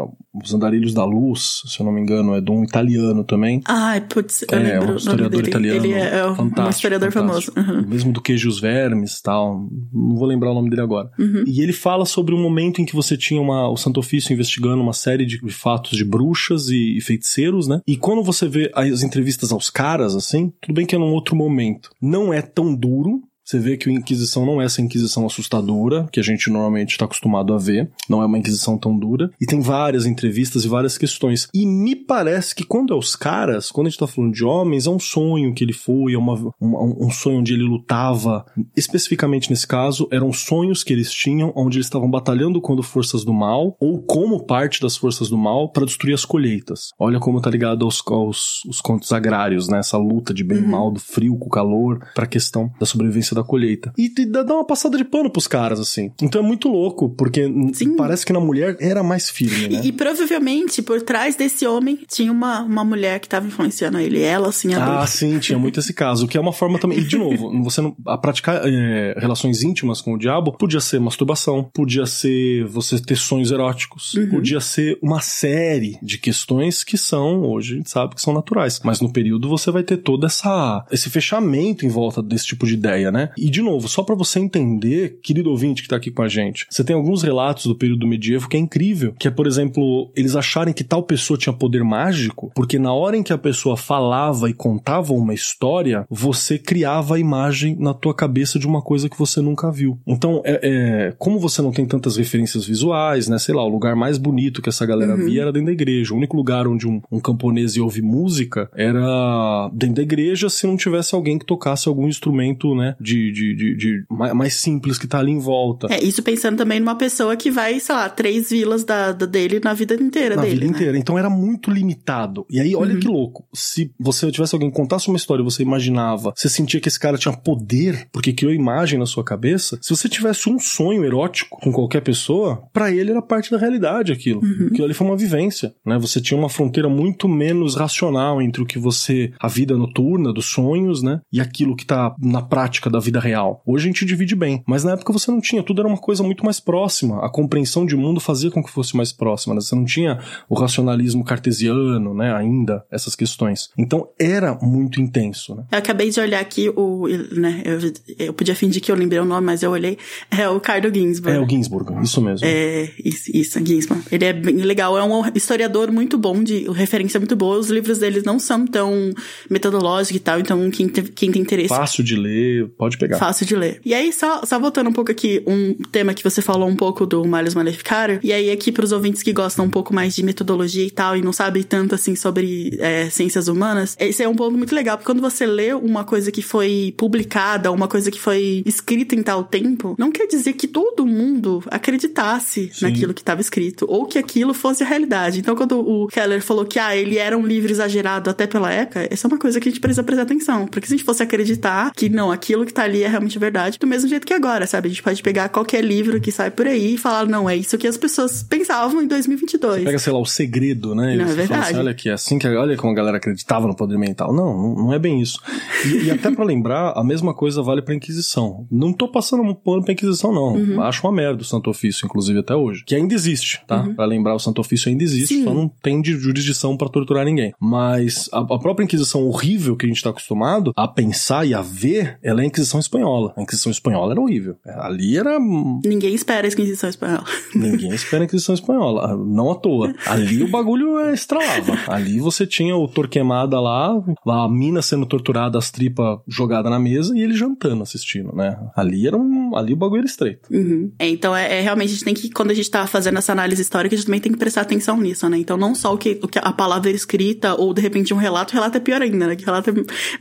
C: Os Andarilhos da Luz, se eu não me engano, é de um italiano também.
A: Ai, putz, eu
C: é,
A: lembro
C: um
A: nome
C: historiador italiano.
A: Ele é, é um
C: fantástico,
A: historiador
C: fantástico.
A: famoso. Uhum.
C: Mesmo do Queijo e os Vermes tal. Não vou lembrar o nome dele agora.
A: Uhum.
C: E ele fala sobre um momento em que você tinha uma, o Santo Ofício investigando uma série de fatos de bruxas e, e feiticeiros, né? E quando você vê as entrevistas aos caras, assim, tudo bem que é num outro momento. Não é tão duro. Você vê que a Inquisição não é essa Inquisição assustadora, que a gente normalmente está acostumado a ver. Não é uma Inquisição tão dura. E tem várias entrevistas e várias questões. E me parece que quando é os caras, quando a gente tá falando de homens, é um sonho que ele foi, é uma, um, um sonho onde ele lutava. Especificamente nesse caso, eram sonhos que eles tinham, onde eles estavam batalhando contra forças do mal, ou como parte das forças do mal, para destruir as colheitas. Olha como tá ligado aos, aos os contos agrários, né? Essa luta de bem e
A: Uhum.
C: mal, do frio com o calor, pra questão da sobrevivência da colheita. E te dá uma passada de pano pros caras, assim. Então é muito louco, porque
A: Sim.
C: parece que na mulher era mais firme, né?
A: E, e provavelmente por trás desse homem tinha uma, uma mulher que tava influenciando ele. Ela, assim, a
C: Ah, sim, tinha muito esse caso, que é uma forma também. E de novo, você não, a praticar é, relações íntimas com o diabo podia ser masturbação, podia ser você ter sonhos eróticos,
A: Uhum.
C: podia ser uma série de questões que são, hoje a gente sabe que são naturais. Mas no período você vai ter todo essa, esse fechamento em volta desse tipo de ideia, né? E de novo, só pra você entender, querido ouvinte que tá aqui com a gente, você tem alguns relatos do período medievo que é incrível, que é, por exemplo, eles acharem que tal pessoa tinha poder mágico, porque na hora em que a pessoa falava e contava uma história, você criava a imagem na tua cabeça de uma coisa que você nunca viu. Então, é, é, como você não tem tantas referências visuais, né? Sei lá, o lugar mais bonito que essa galera
A: Uhum.
C: via era dentro da igreja. O único lugar onde um, um camponês ia ouvir música era dentro da igreja se não tivesse alguém que tocasse algum instrumento, né? De, de, de, de mais, mais simples que tá ali em volta.
A: É, isso pensando também numa pessoa que vai, sei lá, três vilas da, da dele na vida inteira
C: Na
A: dele.
C: vida
A: né?
C: inteira. Então era muito limitado. E aí, olha
A: Uhum.
C: que louco. Se você tivesse alguém que contasse uma história, você imaginava, você sentia que esse cara tinha poder, porque criou imagem na sua cabeça. Se você tivesse um sonho erótico com qualquer pessoa, pra ele era parte da realidade aquilo.
A: Uhum.
C: Aquilo ali foi uma vivência, né? Você tinha uma fronteira muito menos racional entre o que você, a vida noturna, dos sonhos, né? E aquilo que tá na prática da vida real. Hoje a gente divide bem, mas na época você não tinha, tudo era uma coisa muito mais próxima. A compreensão de mundo fazia com que fosse mais próxima, né? Você não tinha o racionalismo cartesiano, né? Ainda, essas questões. Então era muito intenso, né?
A: Eu acabei de olhar aqui o. Né, eu, eu podia fingir que eu lembrei o nome, mas eu olhei. É o Carlo Ginsburg.
C: É o Ginsburg, isso mesmo.
A: É, isso, isso, Ginsburg. Ele é bem legal, é um historiador muito bom, de referência muito boa. Os livros dele não são tão metodológicos e tal, então quem, te- quem tem interesse
C: Fácil de ler, pode pegar.
A: Fácil de ler. E aí, só, só voltando um pouco aqui, um tema que você falou um pouco do Malleus Maleficarum, e aí aqui pros ouvintes que gostam um pouco mais de metodologia e tal, e não sabem tanto assim sobre é, ciências humanas, esse é um ponto muito legal, porque quando você lê uma coisa que foi publicada, uma coisa que foi escrita em tal tempo, não quer dizer que todo mundo acreditasse
C: Sim.
A: naquilo que estava escrito, ou que aquilo fosse a realidade. Então, quando o Keller falou que, ah, ele era um livro exagerado até pela época, essa é uma coisa que a gente precisa prestar atenção, porque se a gente fosse acreditar que não, aquilo que tá ali é realmente verdade, do mesmo jeito que agora, sabe? A gente pode pegar qualquer livro que sai por aí e falar, não, é isso que as pessoas pensavam em 2022.
C: Pega, sei lá, o segredo, né?
A: Não, é verdade.
C: assim, olha aqui, é assim que olha como a galera acreditava no poder mental. Não, não, é bem isso. E, e até pra lembrar, a mesma coisa vale pra Inquisição. Não tô passando um pano pra Inquisição, não.
A: Uhum.
C: Acho uma merda o Santo Ofício, inclusive até hoje. Que ainda existe, tá? Pra lembrar, o Santo Ofício ainda existe,
A: Uhum. Sim.
C: só não tem de jurisdição pra torturar ninguém. Mas a, a própria Inquisição horrível que a gente tá acostumado a pensar e a ver, ela é a Inquisição Espanhola. A Inquisição Espanhola era horrível. Ali era
A: Ninguém espera a Inquisição Espanhola.
C: Ninguém espera a Inquisição Espanhola, não à toa. Ali o bagulho é estralava. Ali você tinha o Torquemada lá, lá a mina sendo torturada, as tripas jogadas na mesa e ele jantando, assistindo, né? Ali era um. Ali o bagulho era estreito.
A: Uhum. É, então, é, é, realmente, a gente tem que, quando a gente tá fazendo essa análise histórica, a gente também tem que prestar atenção nisso, né? Então, não só o que, o que a palavra escrita ou, de repente, um relato, o relato é pior ainda, né? Que o relato é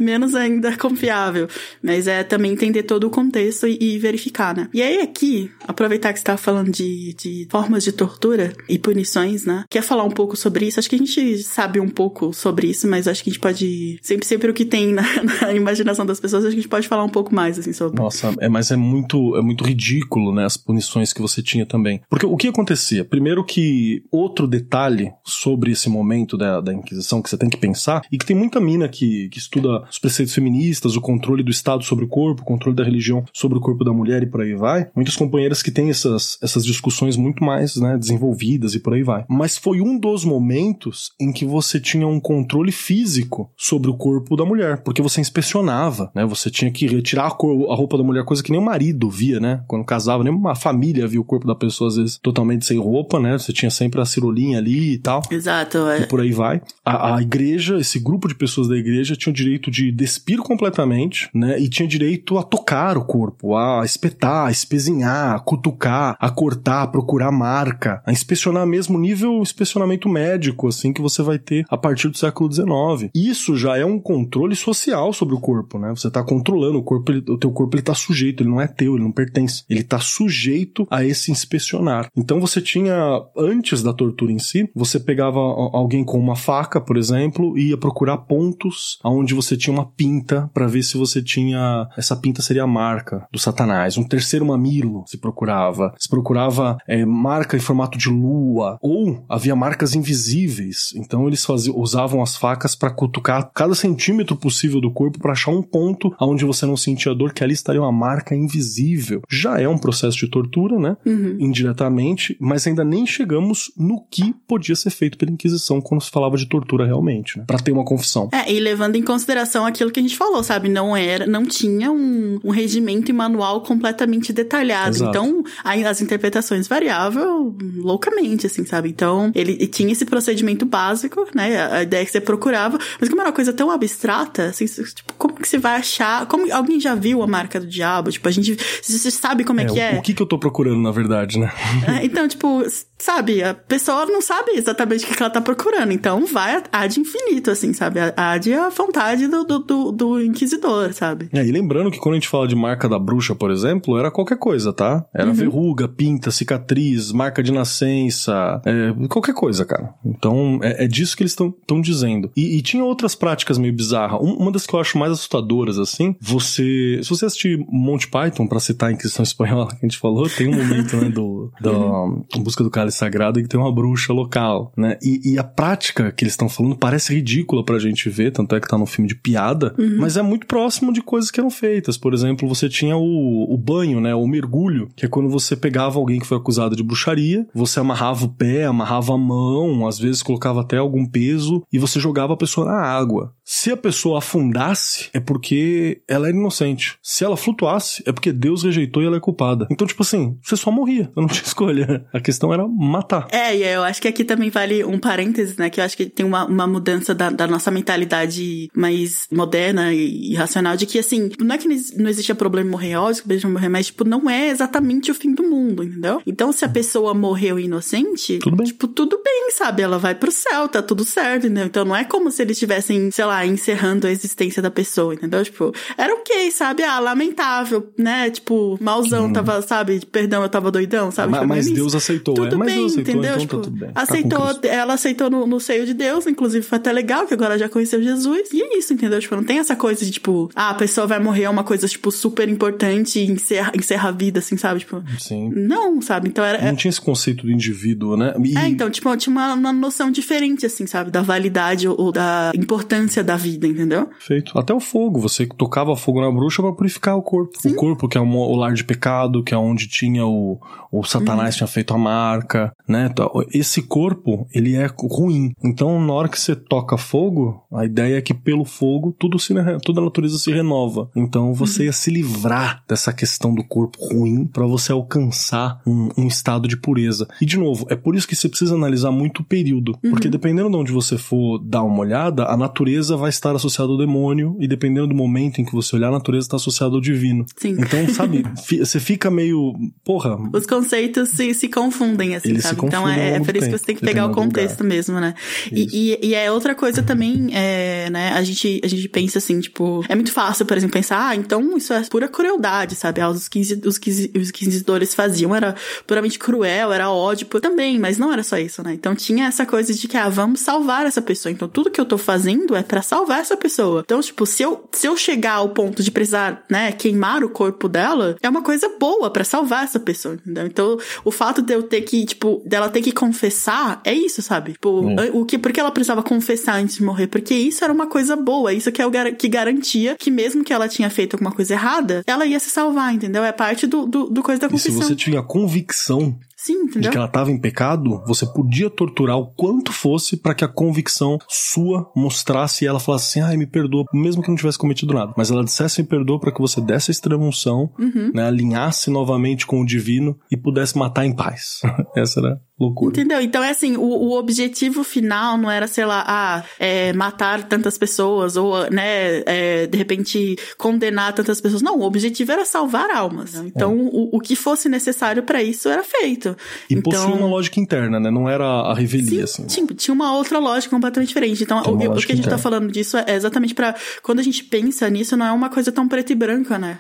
A: menos ainda confiável. Mas é também entender todo o contexto e, e verificar, né? E aí, aqui, aproveitar que você tava falando de, de formas de tortura e punições, né? Quer falar um pouco sobre isso? Acho que a gente sabe um pouco sobre isso, mas acho que a gente pode. Sempre, sempre o que tem na, na imaginação das pessoas, acho que a gente pode falar um pouco mais, assim, sobre.
C: Nossa, é, mas é muito. muito, é muito ridículo, né? As punições que você tinha também. Porque o que acontecia? Primeiro que outro detalhe sobre esse momento da, da Inquisição que você tem que pensar, e que tem muita mina que, que estuda os preceitos feministas, o controle do Estado sobre o corpo, o controle da religião sobre o corpo da mulher e por aí vai. Muitas companheiras que têm essas, essas discussões muito mais né, desenvolvidas e por aí vai. Mas foi um dos momentos em que você tinha um controle físico sobre o corpo da mulher, porque você inspecionava, né? Você tinha que retirar a, cor, a roupa da mulher, coisa que nem o marido via, né? Quando casava, nem uma família via o corpo da pessoa, às vezes, totalmente sem roupa, né? Você tinha sempre a cirolinha ali e tal.
A: Exato.
C: É. E por aí vai. A, a igreja, esse grupo de pessoas da igreja tinha o direito de despir completamente, né? E tinha direito a tocar o corpo, a espetar, a espezinhar, a cutucar, a cortar, a procurar marca, a inspecionar mesmo nível inspecionamento médico, assim, que você vai ter a partir do século XIX. Isso já é um controle social sobre o corpo, né? Você tá controlando o corpo, ele, o teu corpo ele tá sujeito, ele não é teu, ele não pertence. Ele tá sujeito a esse inspecionar. Então você tinha, antes da tortura em si, você pegava alguém com uma faca, por exemplo, e ia procurar pontos aonde você tinha uma pinta para ver se você tinha. Essa pinta seria a marca do Satanás. Um terceiro mamilo se procurava. Se procurava é, marca em formato de lua. Ou havia marcas invisíveis. Então eles faziam, usavam as facas para cutucar cada centímetro possível do corpo para achar um ponto aonde você não sentia dor, que ali estaria uma marca invisível. Já é um processo de tortura, né? Uhum. Indiretamente, mas ainda nem chegamos no que podia ser feito pela Inquisição quando se falava de tortura realmente, né? Pra ter uma confissão.
A: É, e levando em consideração aquilo que a gente falou, sabe? Não era, não tinha um, um regimento e manual completamente detalhado. Exato. Então, as interpretações variavam loucamente, assim, sabe? Então, ele tinha esse procedimento básico, né? A ideia que você procurava, mas como era uma coisa tão abstrata, assim, tipo, como que você vai achar? Como alguém já viu a marca do diabo? Tipo, a gente, você sabe como é, é que é.
C: O que que eu tô procurando, na verdade, né?
A: É, então, tipo, sabe, a pessoa não sabe exatamente o que ela tá procurando, então vai ad infinito, assim, sabe? Ad é a vontade do, do, do, do inquisidor, sabe?
C: É, e lembrando que quando a gente fala de marca da bruxa, por exemplo, era qualquer coisa, tá? Era uhum. verruga, pinta, cicatriz, marca de nascença, é, qualquer coisa, cara. Então, é, é disso que eles estão dizendo. E, e, tinha outras práticas meio bizarras. Um, uma das que eu acho mais assustadoras, assim, você... Se você assistir Monty Python, pra citar a Inquisição Espanhola que a gente falou, tem um momento, né, do, do uhum. Busca do Sagrado que tem uma bruxa local, né? E, e a prática que eles estão falando parece ridícula pra gente ver, tanto é que tá no filme de piada, uhum. mas é muito próximo de coisas que eram feitas. Por exemplo, você tinha o, o banho, né? O mergulho, que é quando você pegava alguém que foi acusado de bruxaria, você amarrava o pé, amarrava a mão, às vezes colocava até algum peso e você jogava a pessoa na água. Se a pessoa afundasse, é porque ela era inocente. Se ela flutuasse, é porque Deus rejeitou e ela é culpada. Então, tipo assim, você só morria. Eu não tinha escolha. A questão era matar.
A: É, e eu acho que aqui também vale um parêntese, né? Que eu acho que tem uma, uma mudança da, da nossa mentalidade mais moderna e, racional de que, assim, não é que não existia problema morrer, óbvio que morrer, mas, tipo, não é exatamente o fim do mundo, entendeu? Então, se a pessoa morreu inocente,
C: tudo bem.
A: tipo, tudo bem, sabe? Ela vai pro céu, tá tudo certo, entendeu? Então, não é como se eles estivessem, sei lá, encerrando a existência da pessoa, entendeu? Tipo, era ok, sabe? Ah, lamentável, né? Tipo, malzão hum. tava, sabe? Perdão, eu tava doidão, sabe?
C: Mas, mas Deus aceitou,
A: tudo
C: é? Mas
A: bem,
C: aceitou,
A: entendeu?
C: Então
A: tipo,
C: tá tudo bem.
A: Aceitou,
C: tá
A: ela aceitou no, no, seio de Deus, inclusive foi até legal, que agora já conheceu Jesus. E é isso, entendeu? Tipo, não tem essa coisa de, tipo, ah, a pessoa vai morrer é uma coisa, tipo, super importante e encerra, encerra a vida, assim, sabe? Tipo,
C: Sim.
A: Não, sabe? Então era.
C: Não tinha esse conceito do indivíduo, né?
A: E... É, então, tipo, tinha uma, uma noção diferente, assim, sabe? Da validade ou, ou da importância da vida, entendeu?
C: Feito. Até o fogo. Você tocava fogo na bruxa para purificar o corpo. Sim. O corpo, que é o lar de pecado, que é onde tinha o, o Satanás uhum. tinha feito a marca, né? Então, esse corpo, ele é ruim. Então, na hora que você toca fogo, a ideia é que pelo fogo tudo se, toda a natureza se renova. Então, você ia se livrar dessa questão do corpo ruim para você alcançar um, um, estado de pureza. E, de novo, é por isso que você precisa analisar muito o período. Uhum. Porque dependendo de onde você for dar uma olhada, a natureza vai estar associada ao demônio e dependendo do momento em que você olhar, a natureza está associada ao divino.
A: Sim.
C: Então, sabe, você fica meio. Porra.
A: Os conceitos se, se confundem, assim.
C: Ele
A: sabe? Então é, é por isso que você tem que pegar o contexto lugar. mesmo, né? E, e, e, é outra coisa também, é, né? A gente, a gente pensa assim, tipo, é muito fácil, por exemplo, pensar, ah, então isso é pura crueldade, sabe? Ah, os, 15, os, 15, os inquisidores faziam era puramente cruel, era ódio também, mas não era só isso, né? Então tinha essa coisa de que, ah, vamos salvar essa pessoa. Então tudo que eu tô fazendo é para salvar essa pessoa. Então, tipo, se eu, se eu chegar ao ponto de precisar, né, queimar o corpo dela, é uma coisa boa para salvar essa pessoa, entendeu? Então, o fato de eu ter que, tipo, dela ter que confessar, é isso, sabe? Tipo, é. o que, porque ela precisava confessar antes de morrer? Porque isso era uma coisa boa, isso que é o que garantia que mesmo que ela tinha feito alguma coisa errada, ela ia se salvar, entendeu? É parte do, do, do coisa da confissão.
C: E se você tinha convicção
A: Sim, entendeu?
C: de que ela estava em pecado, você podia torturar o quanto fosse para que a convicção sua mostrasse e ela falasse assim, ai, me perdoa, mesmo que não tivesse cometido nada. Mas ela dissesse me perdoa para que você desse a extrema unção, uhum. né, alinhasse novamente com o divino e pudesse matar em paz. Essa era loucura.
A: Entendeu? Então é assim, o, o objetivo final não era, sei lá, ah, é, matar tantas pessoas ou, né, é, de repente condenar tantas pessoas. Não, o objetivo era salvar almas. Então é. o, o que fosse necessário para isso era feito.
C: E
A: então...
C: possuía uma lógica interna, né? Não era a revelia,
A: Sim,
C: assim.
A: Tinha, tinha uma outra lógica completamente diferente. Então, o, o, que a gente tá interna. tá falando disso é exatamente para quando a gente pensa nisso, não é uma coisa tão preta e branca, né?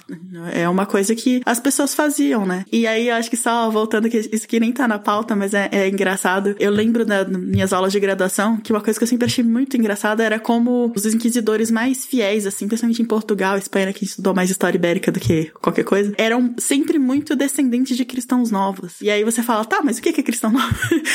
A: É uma coisa que as pessoas faziam, né? E aí, acho que só voltando, que isso aqui nem tá na pauta, mas é, é engraçado. Eu lembro das minhas aulas de graduação que uma coisa que eu sempre achei muito engraçada era como os inquisidores mais fiéis, assim, principalmente em Portugal, Espanha, que estudou mais história ibérica do que qualquer coisa, eram sempre muito descendentes de cristãos novos. E aí você fala, tá, mas o que é cristão novo?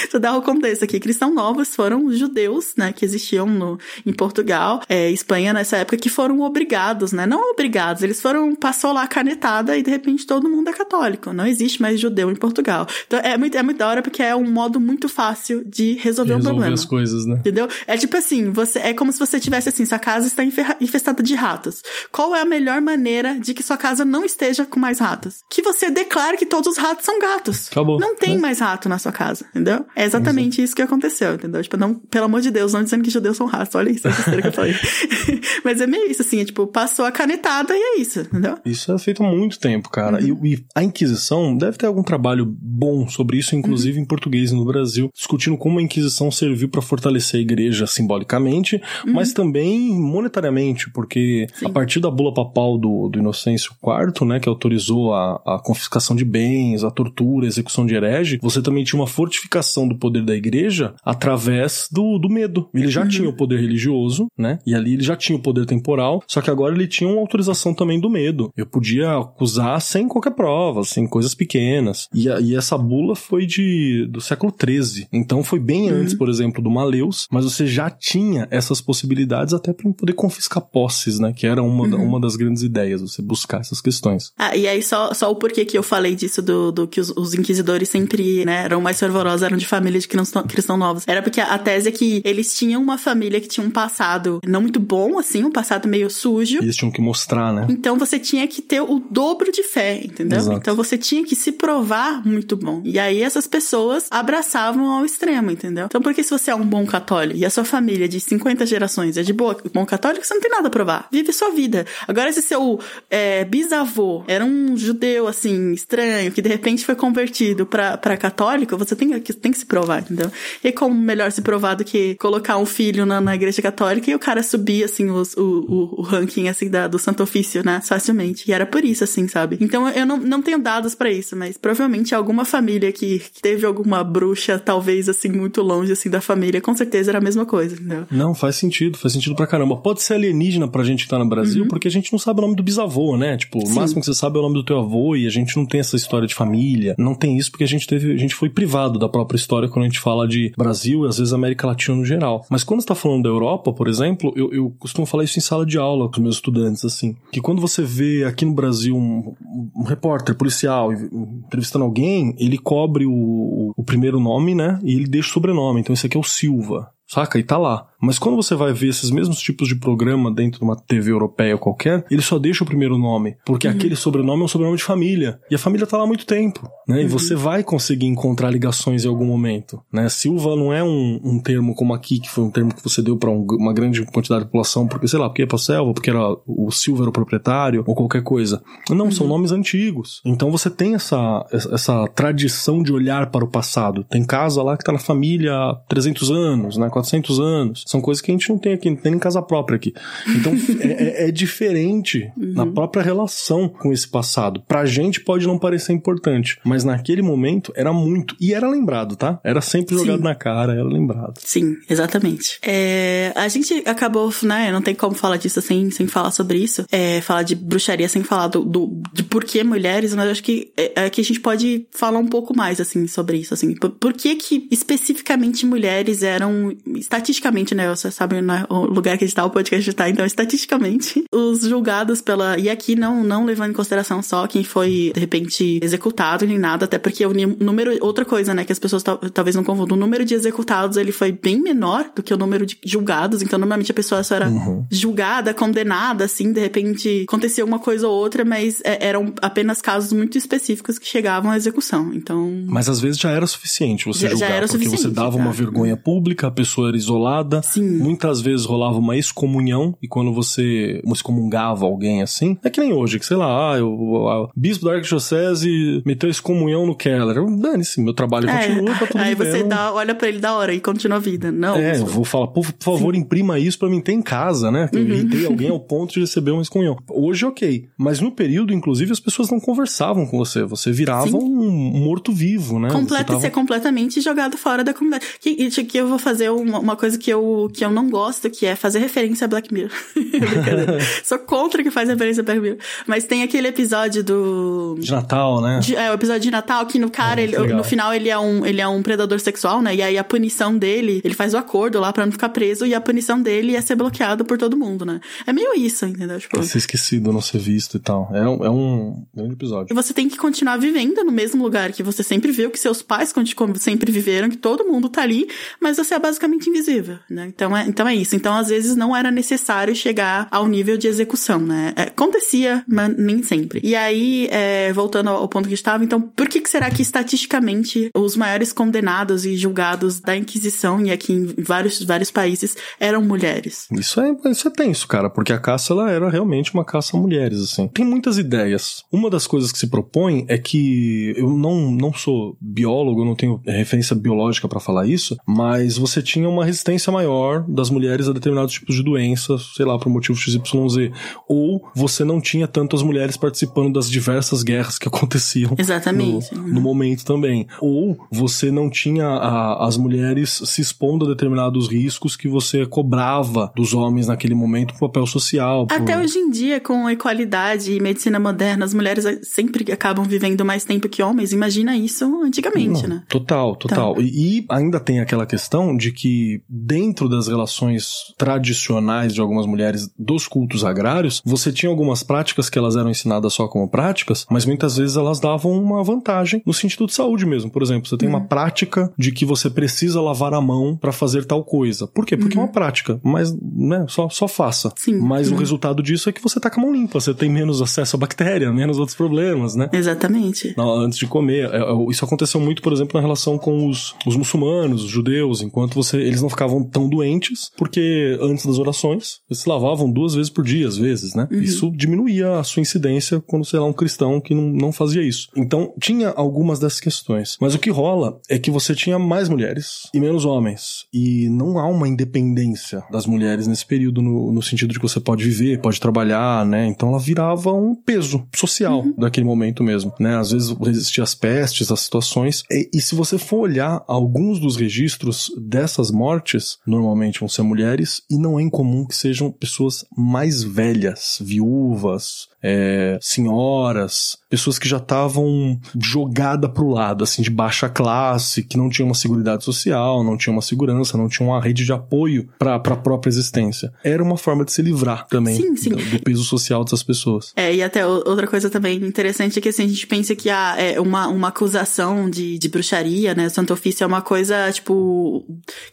A: você dá o contexto aqui. Cristãos novos foram os judeus, né, que existiam no, em Portugal, é, Espanha nessa época, que foram obrigados, né? Não obrigados, eles foram, passou lá a canetada e de repente todo mundo é católico. Não existe mais judeu em Portugal. Então é muito, é muito da hora porque é um modo muito fácil de resolver, um problema.
C: as coisas, né?
A: Entendeu? É tipo assim, você é como se você tivesse assim, sua casa está infestada de ratos. Qual é a melhor maneira de que sua casa não esteja com mais ratos? Que você declare que todos os ratos são gatos.
C: Acabou.
A: Não tem né? mais rato na sua casa, entendeu? É exatamente isso que aconteceu, entendeu? Tipo, não, pelo amor de Deus, não dizendo que judeus são ratos. Olha isso, a que eu falei. Mas é meio isso, assim, é, tipo, passou a canetada e é isso, entendeu?
C: Isso é feito há muito tempo, cara. Uhum. E, e, a Inquisição deve ter algum trabalho bom sobre isso, inclusive uhum. em português no Brasil, discutindo como a Inquisição serviu para fortalecer a igreja simbolicamente, uhum. mas também monetariamente, porque Sim. a partir da bula papal do, do Inocêncio IV, né, que autorizou a, a confiscação de bens, a tortura, a execução de herege, você também tinha uma fortificação do poder da igreja através do, do medo. Ele já uhum. tinha o poder religioso, né, e ali ele já tinha o poder temporal, só que agora ele tinha uma autorização também do medo. Eu podia acusar sem qualquer prova, sem coisas pequenas. E, a, e essa bula foi de do século XIII. Então foi bem uhum. antes, por exemplo, do Maleus, mas você já tinha essas possibilidades até para poder confiscar posses, né? Que era uma, uhum. uma das grandes ideias, você buscar essas questões.
A: Ah, e aí só, só o porquê que eu falei disso do, do que os, os inquisidores sempre, né, eram mais fervorosos, eram de família de cristãos, cristão novos. Era porque a, a tese é que eles tinham uma família que tinha um passado não muito bom, assim, um passado meio sujo.
C: E eles tinham que mostrar, né?
A: Então você tinha que ter o dobro de fé, entendeu? Exato. Então você tinha que se provar muito bom. E aí essas pessoas abraçavam ao extremo, entendeu? Então porque se você é um bom católico e a sua família de 50 gerações é de boa, bom católico, você não tem nada a provar. Vive sua vida. Agora se seu é, bisavô era um judeu, assim, estranho, que de repente foi convertido pra católico, você tem, tem que se provar, entendeu? E como melhor se provar do que colocar um filho na, na igreja católica e o cara subir, assim, os, o, o, o ranking, assim, da, do Santo Ofício, né? Facilmente. E era por isso, assim, sabe? Então eu não, não tenho dados para isso, mas provavelmente alguma família que, que teve alguma bruxa, talvez, assim, muito longe, assim, da família, com certeza era a mesma coisa, entendeu?
C: Não, faz sentido, faz sentido pra caramba. Pode ser alienígena pra gente que tá no Brasil, uhum. porque a gente não sabe o nome do bisavô, né? Tipo, Sim. o máximo que você sabe é o nome do teu avô e a gente não tem essa história de família. Não tem isso porque a gente teve, a gente foi privado da própria história quando a gente fala de Brasil e às vezes América Latina no geral. Mas quando você tá falando da Europa, por exemplo, eu, eu costumo falar isso em sala de aula com meus estudantes, assim, que quando você vê aqui no Brasil um, um repórter policial entrevistando alguém, ele cobre o, o primeiro nome, né? E ele deixa o sobrenome. Então esse aqui é o Silva. Saca? E tá lá. Mas quando você vai ver esses mesmos tipos de programa dentro de uma TV europeia qualquer, ele só deixa o primeiro nome, porque uhum. aquele sobrenome é um sobrenome de família. E a família tá lá há muito tempo, né? Uhum. E você vai conseguir encontrar ligações em algum momento, né? Silva não é um, um termo como aqui, que foi um termo que você deu para um, uma grande quantidade de população, porque, sei lá, porque é pra selva, porque era o Silva era o proprietário, ou qualquer coisa. Não, uhum. são nomes antigos. Então você tem essa, essa tradição de olhar para o passado. Tem casa lá que tá na família há 300 anos, né? 400 anos. São coisas que a gente não tem aqui, não tem nem casa própria aqui. Então é, é, é, diferente uhum. na própria relação com esse passado. Pra gente pode não parecer importante, mas naquele momento era muito. E era lembrado, tá? Era sempre jogado Sim. na cara, era lembrado.
A: Sim, exatamente. É, a gente acabou, né? Não tem como falar disso sem, sem falar sobre isso. É, falar de bruxaria sem falar do, do, de por que mulheres, mas eu acho que é, é, que a gente pode falar um pouco mais, assim, sobre isso, assim. Por, por que que especificamente mulheres eram, estatisticamente, né? Você sabe né, o lugar que está o podcast está, então estatisticamente, os julgados pela, e aqui não, não levando em consideração só quem foi, de repente, executado nem nada, até porque o número, outra coisa, né, que as pessoas talvez não confundam, o número de executados, ele foi bem menor do que o número de julgados, então normalmente a pessoa só era uhum. julgada, condenada, assim, de repente acontecia uma coisa ou outra, mas é, eram apenas casos muito específicos que chegavam à execução, então...
C: Mas às vezes já era suficiente você já, julgar, já porque você dava uma vergonha pública, a pessoa era isolada,
A: Sim.
C: muitas vezes rolava uma excomunhão, e quando você excomungava alguém assim, é que nem hoje, que sei lá, ah, eu, o bispo da arquidiocese meteu excomunhão no Keller, dane-se, meu trabalho é, continua, tá tudo
A: Aí você dá, olha pra ele da hora e continua a vida, não.
C: É, eu vou falar, por, por favor, Sim. imprima isso pra mim ter em casa, né, que eu uhum. irritei alguém ao ponto de receber uma excomunhão. Hoje, ok, mas no período, inclusive, as pessoas não conversavam com você, você virava Sim. um morto-vivo, né?
A: Completa
C: tava...
A: ser completamente jogado fora da comunidade. Que, que eu vou fazer uma, uma, coisa que eu, que eu não gosto, que é fazer referência a Black Mirror. Sou contra que faz referência a Black Mirror. Mas tem aquele episódio do...
C: De Natal, né?
A: De, é, o episódio de Natal que no cara, é, ele, no final ele é, um, ele é um predador sexual, né? E aí a punição dele, ele faz o acordo lá pra não ficar preso e a punição dele é ser bloqueado por todo mundo, né? É meio isso, entendeu?
C: Tipo... É ser esquecido, não ser visto e tal. É, é um grande episódio.
A: E você tem que continuar vivendo no mesmo lugar que você sempre viu, que seus pais sempre viveram, que todo mundo tá ali, mas você é basicamente invisível, né? Então é, então é isso. Então às vezes não era necessário chegar ao nível de execução, né? É, acontecia, mas nem sempre. E aí, é, voltando ao ponto que estava, então por que, que será que estatisticamente os maiores condenados e julgados da Inquisição e aqui em vários, vários países eram mulheres?
C: Isso é, isso é tenso, cara, porque a caça ela era realmente uma caça a mulheres, assim. Tem muitas ideias. Uma das coisas que se propõe é que eu não, não sou biólogo, não tenho referência biológica para falar isso, mas você tinha uma resistência maior das mulheres a determinados tipos de doenças, sei lá, por motivo XYZ. Ou você não tinha tantas mulheres participando das diversas guerras que aconteciam
A: Exatamente.
C: No, no momento também. Ou você não tinha a, as mulheres se expondo a determinados riscos que você cobrava dos homens naquele momento por papel social. Por...
A: Até hoje em dia, com equalidade e medicina moderna, as mulheres sempre acabam vivendo mais tempo que homens. Imagina isso antigamente, não, né?
C: Total, total. Tá. E, e ainda tem aquela questão de que dentro das relações tradicionais de algumas mulheres dos cultos agrários, você tinha algumas práticas que elas eram ensinadas só como práticas, mas muitas vezes elas davam uma vantagem no sentido de saúde mesmo. Por exemplo, você tem uhum. uma prática de que você precisa lavar a mão para fazer tal coisa. Por quê? Porque uhum. é uma uhum. prática, mas né, só, só faça.
A: Sim.
C: Mas uhum. o resultado disso é que você tá com a mão limpa, você tem menos acesso à bactéria, menos outros problemas, né?
A: Exatamente.
C: Não, antes de comer. É, é, isso aconteceu muito, por exemplo, na relação com os, os muçulmanos, os judeus, enquanto você eles não ficavam tão doentes, porque antes das orações, eles se lavavam duas vezes por dia, às vezes, né? Uhum. Isso diminuía a sua incidência quando, sei lá, um cristão que não, não fazia isso. Então, tinha algumas dessas questões. Mas o que rola é que você tinha mais mulheres e menos homens. E não há uma independência das mulheres nesse período, no, no sentido de que você pode viver, pode trabalhar, né? Então ela virava um peso social uhum. daquele momento mesmo, né? Às vezes existia as pestes, as situações. E, e se você for olhar alguns dos registros dessas mortes, normalmente vão ser mulheres, e não é incomum que sejam pessoas mais velhas, viúvas, é, senhoras, pessoas que já estavam jogada pro lado, assim, de baixa classe, que não tinham uma seguridade social, não tinham uma segurança, não tinham uma rede de apoio para a própria existência. Era uma forma de se livrar também sim, sim. Do, do, peso social dessas pessoas.
A: É, e até outra coisa também interessante é que assim, a gente pensa que ah, é uma, uma acusação de, de bruxaria, né? O Santo Ofício é uma coisa, tipo,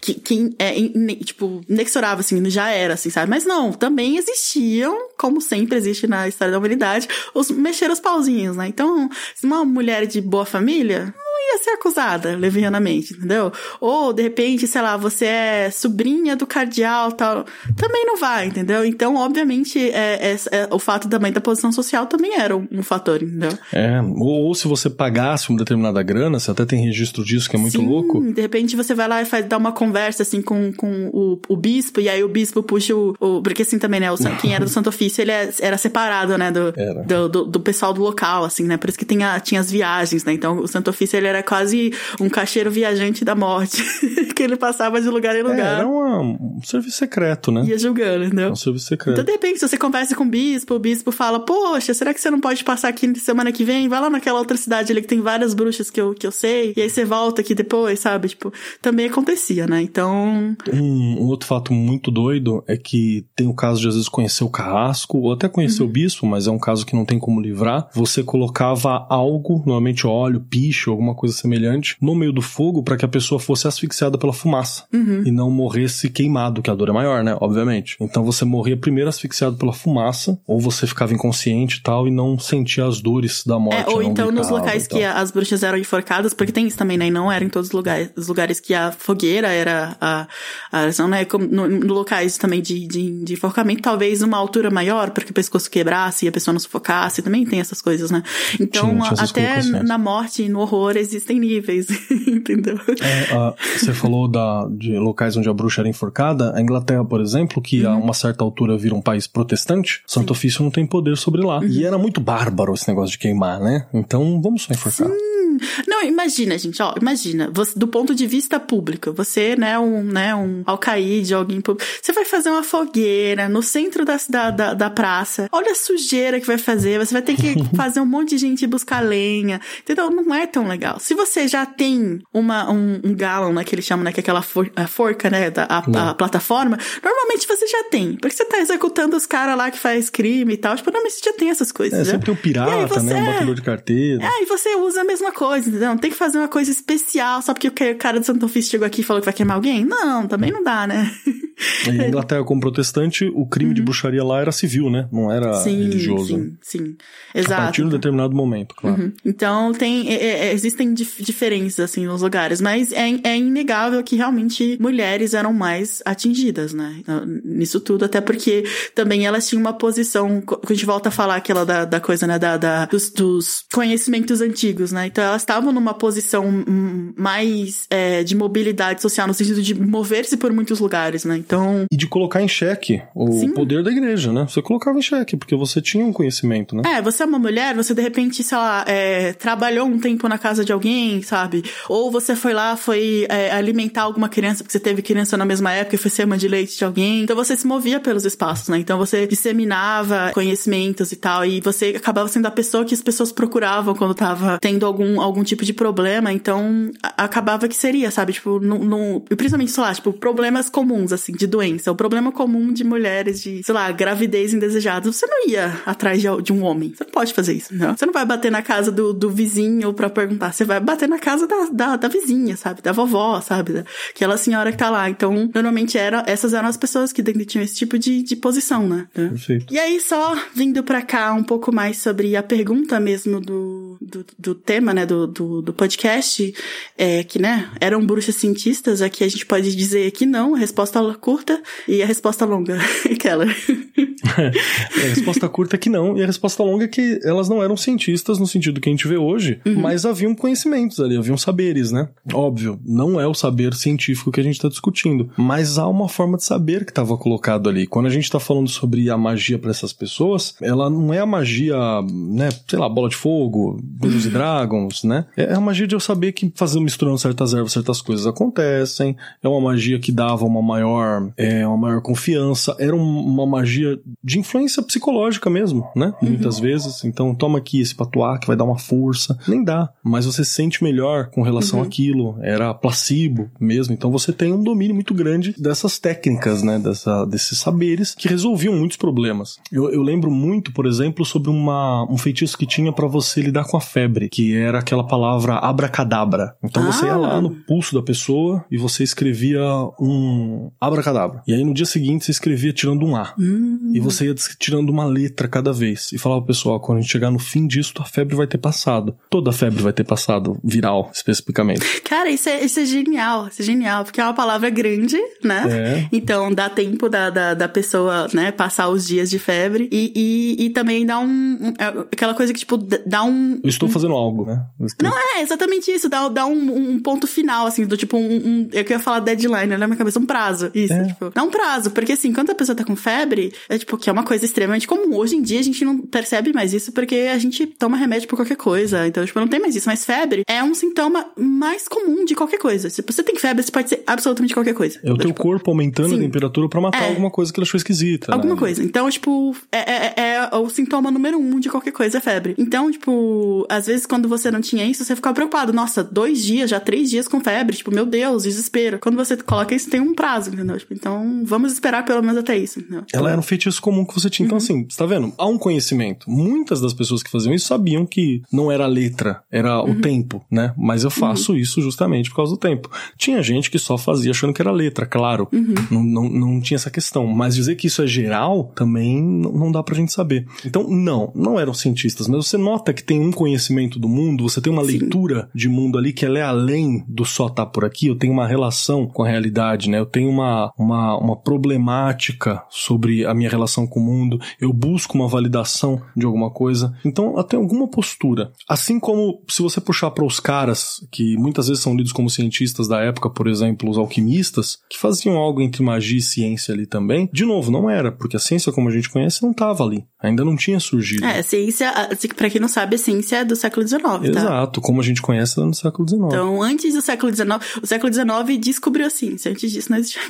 A: que, que é tipo, inexorável, assim, já era, assim, sabe? Mas não, também existiam, como sempre existe na história da humanidade, os mexer os pauzinhos, né? Então, uma mulher de boa família, ia ser acusada, levianamente, entendeu? Ou, de repente, sei lá, você é sobrinha do cardeal tal, também não vai, entendeu? Então, obviamente, é, é, é o fato também da posição social também era um, um fator, entendeu?
C: É, ou, ou, se você pagasse uma determinada grana, você até tem registro disso, que é muito
A: Sim,
C: louco.
A: de repente você vai lá e faz, dá uma conversa, assim, com, com o, o bispo, e aí o bispo puxa o, o porque assim também, né, o, quem era do Santo Ofício, ele é, era separado, né, do, do, do, do, pessoal do local, assim, né, por isso que tem a, tinha as viagens, né, então o Santo Ofício, ele era quase um caixeiro viajante da morte, que ele passava de lugar em lugar. É,
C: era uma, um serviço secreto, né?
A: Ia julgando, entendeu?
C: Um serviço secreto.
A: Então, de repente, se você conversa com o bispo, o bispo fala, poxa, será que você não pode passar aqui semana que vem? Vai lá naquela outra cidade ali que tem várias bruxas que eu, que eu sei, e aí você volta aqui depois, sabe? Tipo, também acontecia, né? Então...
C: Um, um outro fato muito doido é que tem o caso de, às vezes, conhecer o carrasco, ou até conhecer uhum. o bispo, mas é um caso que não tem como livrar. Você colocava algo, normalmente óleo, picho, alguma coisa semelhante, no meio do fogo para que a pessoa fosse asfixiada pela fumaça
A: uhum.
C: e não morresse queimado, que a dor é maior, né? Obviamente. Então você morria primeiro asfixiado pela fumaça, ou você ficava inconsciente e tal e não sentia as dores da morte.
A: É, ou então nos locais que as bruxas eram enforcadas, porque tem isso também, né? E não era em todos os lugares, os lugares que a fogueira era a, a né? Como no, no locais também de, de, de enforcamento, talvez uma altura maior, para que o pescoço quebrasse e a pessoa não sufocasse, também tem essas coisas, né? Então, tinha até na morte no horror existem níveis, entendeu?
C: É, você falou da, de locais onde a bruxa era enforcada, a Inglaterra, por exemplo, que uhum. a uma certa altura vira um país protestante, Santo Sim. Ofício não tem poder sobre lá. Uhum. E era muito bárbaro esse negócio de queimar, né? Então, vamos só enforcar.
A: Sim. Não, imagina, gente, ó, imagina, você, do ponto de vista público, você, né, um, né, um alcaíde, alguém público, você vai fazer uma fogueira no centro da, da, da praça, olha a sujeira que vai fazer, você vai ter que fazer um monte de gente buscar lenha, entendeu? Não é tão legal. Se você já tem uma, um, um gallon, né, que eles chamam, né, que é aquela for, forca, né, da, a, a, plataforma, normalmente você já tem, porque você tá executando os caras lá que faz crime e tal, tipo, normalmente você já tem essas coisas,
C: É, sempre tem um pirata, você, né, um batedor de carteira.
A: É, e você usa a mesma coisa coisa, entendeu? Não tem que fazer uma coisa especial só porque o cara do Santo Ofício chegou aqui e falou que vai queimar alguém? Não, também não dá, né?
C: Em Inglaterra, como protestante, o crime uhum. de bruxaria lá era civil, né? Não era
A: sim,
C: religioso.
A: Sim, sim. Exato.
C: A partir de um determinado momento, claro. Uhum.
A: Então, tem, é, é, existem dif diferenças, assim, nos lugares, mas é, é inegável que realmente mulheres eram mais atingidas, né? Então, nisso tudo, até porque também elas tinham uma posição, quando a gente volta a falar aquela da, da coisa, né, da, da dos, dos, conhecimentos antigos, né? Então, elas estavam numa posição mais é, de mobilidade social, no sentido de mover-se por muitos lugares, né? Então.
C: E de colocar em xeque o Sim. poder da igreja, né? Você colocava em xeque, porque você tinha um conhecimento, né?
A: É, você é uma mulher, você de repente, sei lá, é, trabalhou um tempo na casa de alguém, sabe? Ou você foi lá, foi é, alimentar alguma criança, porque você teve criança na mesma época e foi ser uma de leite de alguém. Então você se movia pelos espaços, né? Então você disseminava conhecimentos e tal, e você acabava sendo a pessoa que as pessoas procuravam quando tava tendo algum, algum tipo de problema. Então acabava que seria, sabe? Tipo, no, principalmente, sei lá, tipo, problemas comuns, assim, de doença. O problema comum de mulheres de, sei lá, gravidez indesejada. Você não ia atrás de, de um homem. Você não pode fazer isso, não. Você não vai bater na casa do, do vizinho pra perguntar. Você vai bater na casa da, da, da vizinha, sabe? Da vovó, sabe? Aquela senhora que tá lá. Então, normalmente era, essas eram as pessoas que tinham esse tipo de, de posição, né?
C: Perfeito.
A: E aí, só vindo pra cá um pouco mais sobre a pergunta mesmo do, do, do tema, né? Do, do, do podcast, é que, né? Eram bruxas cientistas. Aqui a gente pode dizer que não. A resposta curta e a resposta longa. Aquela.
C: a resposta curta é que não, e a resposta longa é que elas não eram cientistas no sentido que a gente vê hoje, uhum. mas haviam conhecimentos ali, haviam saberes, né? Óbvio, não é o saber científico que a gente está discutindo, mas há uma forma de saber que estava colocado ali. Quando a gente está falando sobre a magia para essas pessoas, ela não é a magia, né, sei lá, bola de fogo, Dungeons e Dragons, né? É a magia de eu saber que fazendo misturando certas ervas, certas coisas acontecem, é uma magia que dava uma maior uniforme. É uma maior confiança. Era uma magia de influência psicológica mesmo, né? Uhum. Muitas vezes. Então, toma aqui esse patuá que vai dar uma força. Nem dá. Mas você se sente melhor com relação uhum. àquilo. Era placebo mesmo. Então, você tem um domínio muito grande dessas técnicas, né? Dessa, desses saberes que resolviam muitos problemas. Eu, eu lembro muito, por exemplo, sobre uma, um feitiço que tinha para você lidar com a febre, que era aquela palavra abracadabra. Então, ah. você ia lá no pulso da pessoa e você escrevia um abracadabra. E aí, no dia seguinte, você escrevia tirando um A.
A: Hum.
C: E você ia tirando uma letra cada vez. E falava pessoal, quando a gente chegar no fim disso, a febre vai ter passado. Toda a febre vai ter passado, viral, especificamente.
A: Cara, isso é, isso é genial. Isso é genial, porque é uma palavra grande, né?
C: É.
A: Então, dá tempo da, da, da, pessoa, né, passar os dias de febre. E, e, e também dá um, um, é Aquela coisa que, tipo, dá um...
C: Eu estou
A: um...
C: fazendo algo, né?
A: Estou... Não, é exatamente isso. Dá, dá um, um ponto final, assim, do tipo um... um eu queria falar deadline, né? Na minha cabeça, um prazo. Isso, é. tipo... Dá um prazo, porque assim, quando a pessoa tá com febre, é tipo, que é uma coisa extremamente comum. Hoje em dia, a gente não percebe mais isso porque a gente toma remédio por qualquer coisa. Então, tipo, não tem mais isso. Mas febre é um sintoma mais comum de qualquer coisa. Se você tem febre, você pode ser absolutamente qualquer coisa.
C: É o teu tipo, corpo aumentando sim. a temperatura para matar é. alguma coisa que ele achou esquisita.
A: Alguma
C: né?
A: coisa. Então, tipo, é, é, é, o sintoma número um de qualquer coisa é febre. Então, tipo, às vezes quando você não tinha isso, você ficava preocupado. Nossa, dois dias, já três dias com febre. Tipo, meu Deus, desespero. Quando você coloca isso, tem um prazo, entendeu? Tipo, então, vamos esperar pelo menos até isso. Entendeu?
C: Ela era um feitiço comum que você tinha. Então, uhum. assim, você tá vendo? Há um conhecimento. Muitas das pessoas que faziam isso sabiam que não era a letra, era uhum. o tempo, né? Mas eu faço uhum. isso justamente por causa do tempo. Tinha gente que só fazia achando que era letra, claro.
A: Uhum.
C: Não, não, não tinha essa questão. Mas dizer que isso é geral também não dá pra gente saber. Então, não, não eram cientistas, mas você nota que tem um conhecimento do mundo, você tem uma Sim. leitura de mundo ali que ela é além do só estar tá por aqui, eu tenho uma relação com a realidade, né? Eu tenho uma, uma, uma problemática sobre a minha relação com o mundo, eu busco uma validação de alguma coisa. Então, ela tem alguma postura. Assim como se você puxar para os caras que muitas vezes são lidos como cientistas da época, por exemplo, os alquimistas, que faziam algo entre magia e ciência ali também, de novo, não era, porque a ciência como a gente conhece não estava ali. Ainda não tinha surgido.
A: É, ciência, para quem não sabe, a ciência é do século XIX, tá?
C: Exato, como a gente conhece é no século XIX.
A: Então, antes do século XIX, o século XIX descobriu a ciência. Antes disso não existia.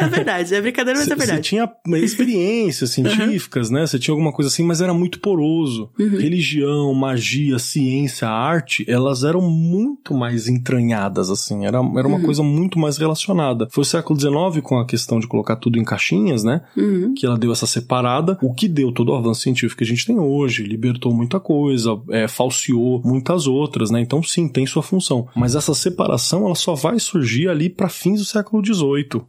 A: É verdade, é brincadeira, mas é verdade.
C: Você tinha experiências científicas, uhum. né? Você tinha alguma coisa assim, mas era muito poroso.
A: Uhum.
C: Religião, magia, ciência, arte, elas eram muito mais entranhadas, assim. Era, era uma uhum. coisa muito mais relacionada. Foi o século XIX com a questão de colocar tudo em caixinhas, né?
A: Uhum.
C: Que ela deu essa separada. O que deu todo o avanço científico que a gente tem hoje, libertou muita coisa, é, falseou muitas outras, né? Então, sim, tem sua função. Mas essa separação, ela só vai surgir ali para fins do século XVIII,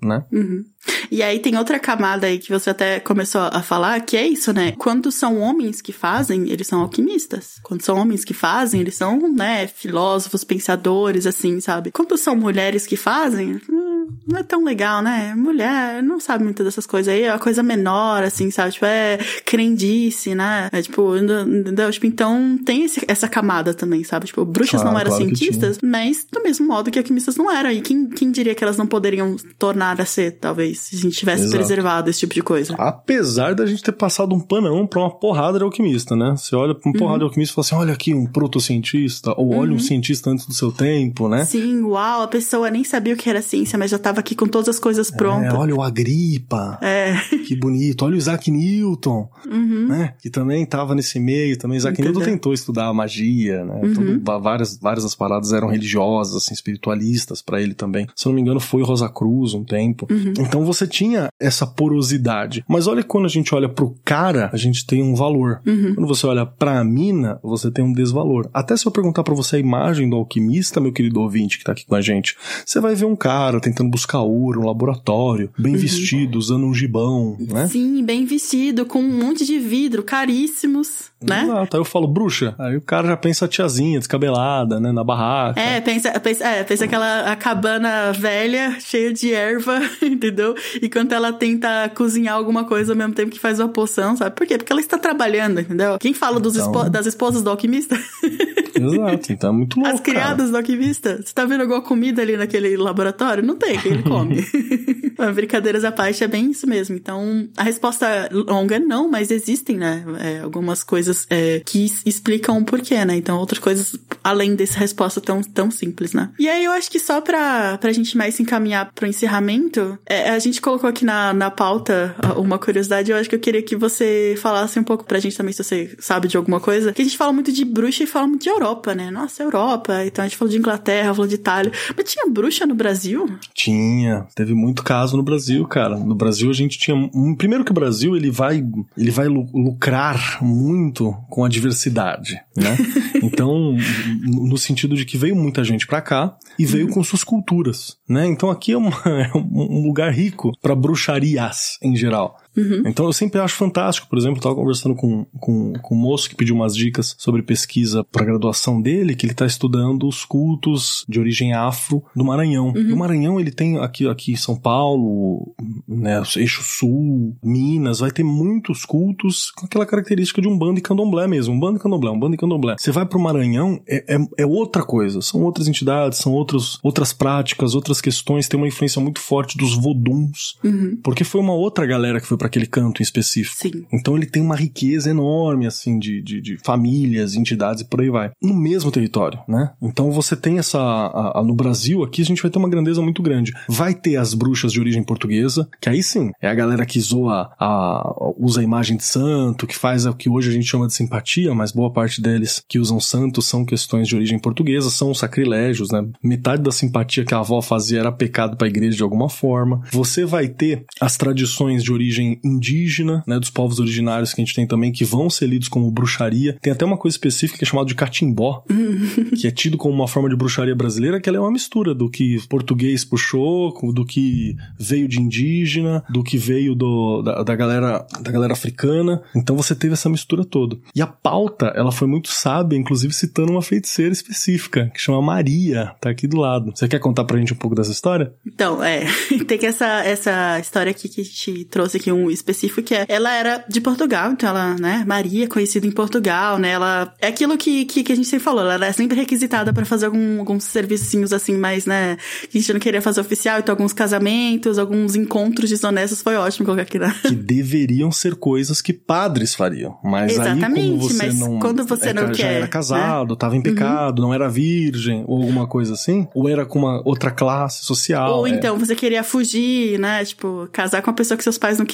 C: né?
A: Uhum. E aí tem outra camada aí que você até começou a falar, que é isso, né? Quando são homens que fazem, eles são alquimistas. Quando são homens que fazem, eles são, né, filósofos, pensadores, assim, sabe? Quando são mulheres que fazem, hum, não é tão legal, né? Mulher não sabe muito dessas coisas aí, é uma coisa menor, assim, sabe? Tipo, é crendice, né? É tipo, entendeu? Tipo, então tem esse, essa camada também, sabe? Tipo, bruxas claro, não eram claro cientistas, mas do mesmo modo que alquimistas não eram. E quem, quem diria que elas não poderiam tornar a ser, talvez? Se a gente tivesse Exato. preservado esse tipo de coisa.
C: Apesar da gente ter passado um panão pra uma porrada de alquimista, né? Você olha pra uma uhum. porrada de alquimista e fala assim: olha aqui um protocientista, ou olha uhum. um cientista antes do seu tempo, né?
A: Sim, uau, a pessoa nem sabia o que era ciência, mas já tava aqui com todas as coisas é, prontas.
C: É, olha o Agripa.
A: É.
C: Que bonito. Olha o Isaac Newton,
A: uhum.
C: né? Que também tava nesse meio também. Isaac Entendeu? Newton tentou estudar magia, né? Uhum. Tudo, várias, várias das paradas eram religiosas, assim, espiritualistas para ele também. Se eu não me engano, foi Rosa Cruz um tempo.
A: Uhum.
C: Então você tinha essa porosidade. Mas olha quando a gente olha pro cara, a gente tem um valor.
A: Uhum.
C: Quando você olha pra mina, você tem um desvalor. Até se eu perguntar para você a imagem do alquimista, meu querido ouvinte que tá aqui com a gente, você vai ver um cara tentando buscar ouro, um laboratório, bem uhum. vestido, usando um gibão, né?
A: Sim, bem vestido, com um monte de vidro, caríssimos né?
C: Exato. Aí eu falo, bruxa. Aí o cara já pensa a tiazinha descabelada, né? Na barraca.
A: É, pensa, pensa, é, pensa aquela cabana velha, cheia de erva, entendeu? E quando ela tenta cozinhar alguma coisa ao mesmo tempo que faz uma poção, sabe? Por quê? Porque ela está trabalhando, entendeu? Quem fala dos então... espo das esposas do alquimista?
C: Exato, então é muito louco.
A: As criadas
C: cara.
A: do alquimista. Você tá vendo alguma comida ali naquele laboratório? Não tem, que ele come. Brincadeiras à parte é bem isso mesmo. Então, a resposta longa é não, mas existem, né? É, algumas coisas é, que explicam o porquê, né? Então, outras coisas além dessa resposta tão, tão simples, né? E aí eu acho que só pra, pra gente mais se encaminhar pro encerramento, é, a gente colocou aqui na, na pauta uma curiosidade, eu acho que eu queria que você falasse um pouco pra gente também, se você sabe de alguma coisa, que a gente fala muito de bruxa e fala muito de Europa, né? Nossa, Europa, então a gente falou de Inglaterra, falou de Itália, mas tinha bruxa no Brasil?
C: Tinha, teve muito caso no Brasil, cara. No Brasil a gente tinha, primeiro que o Brasil, ele vai, ele vai lucrar muito com a diversidade, né? Então, no sentido de que veio muita gente para cá e veio com suas culturas, né? Então aqui é, uma, é um lugar rico para bruxarias em geral. Uhum. Então eu sempre acho fantástico, por exemplo, eu tava conversando com, com, com um moço que pediu umas dicas sobre pesquisa para graduação dele, que ele tá estudando os cultos de origem afro do Maranhão. Uhum. E o Maranhão, ele tem aqui, aqui em São Paulo, né, eixo sul, Minas, vai ter muitos cultos com aquela característica de um bando e candomblé mesmo, um bando e candomblé, um bando e candomblé. Você vai pro Maranhão, é, é, é outra coisa, são outras entidades, são outros, outras práticas, outras questões, tem uma influência muito forte dos voduns, uhum. porque foi uma outra galera que foi para aquele canto em específico.
A: Sim.
C: Então ele tem uma riqueza enorme, assim, de, de, de, famílias, entidades e por aí vai. No mesmo território, né? Então você tem essa. A, a, no Brasil, aqui a gente vai ter uma grandeza muito grande. Vai ter as bruxas de origem portuguesa, que aí sim, é a galera que zoa, a, usa a imagem de santo, que faz o que hoje a gente chama de simpatia, mas boa parte deles que usam santos são questões de origem portuguesa, são sacrilégios, né? Metade da simpatia que a avó fazia era pecado para a igreja de alguma forma. Você vai ter as tradições de origem indígena, né, dos povos originários que a gente tem também, que vão ser lidos como bruxaria. Tem até uma coisa específica que é chamada de catimbó, que é tido como uma forma de bruxaria brasileira, que ela é uma mistura do que português puxou, do que veio de indígena, do que veio do, da, da galera da galera africana. Então você teve essa mistura toda. E a pauta, ela foi muito sábia, inclusive citando uma feiticeira específica, que chama Maria, tá aqui do lado. Você quer contar pra gente um pouco dessa história?
A: Então, é, tem que essa, essa história aqui que gente trouxe aqui um específico que é, ela era de Portugal, então ela, né, Maria, conhecida em Portugal, né, ela, é aquilo que, que, que a gente sempre falou, ela é sempre requisitada para fazer algum, alguns servicinhos assim, mais, né, que a gente não queria fazer oficial, então alguns casamentos, alguns encontros desonestos, foi ótimo colocar aqui, né?
C: Que deveriam ser coisas que padres fariam, mas Exatamente, aí como você
A: mas
C: não...
A: quando você é, não
C: já
A: quer...
C: era casado, né? tava em pecado, uhum. não era virgem, ou alguma coisa assim, ou era com uma outra classe social.
A: Ou é. então você queria fugir, né, tipo, casar com uma pessoa que seus pais não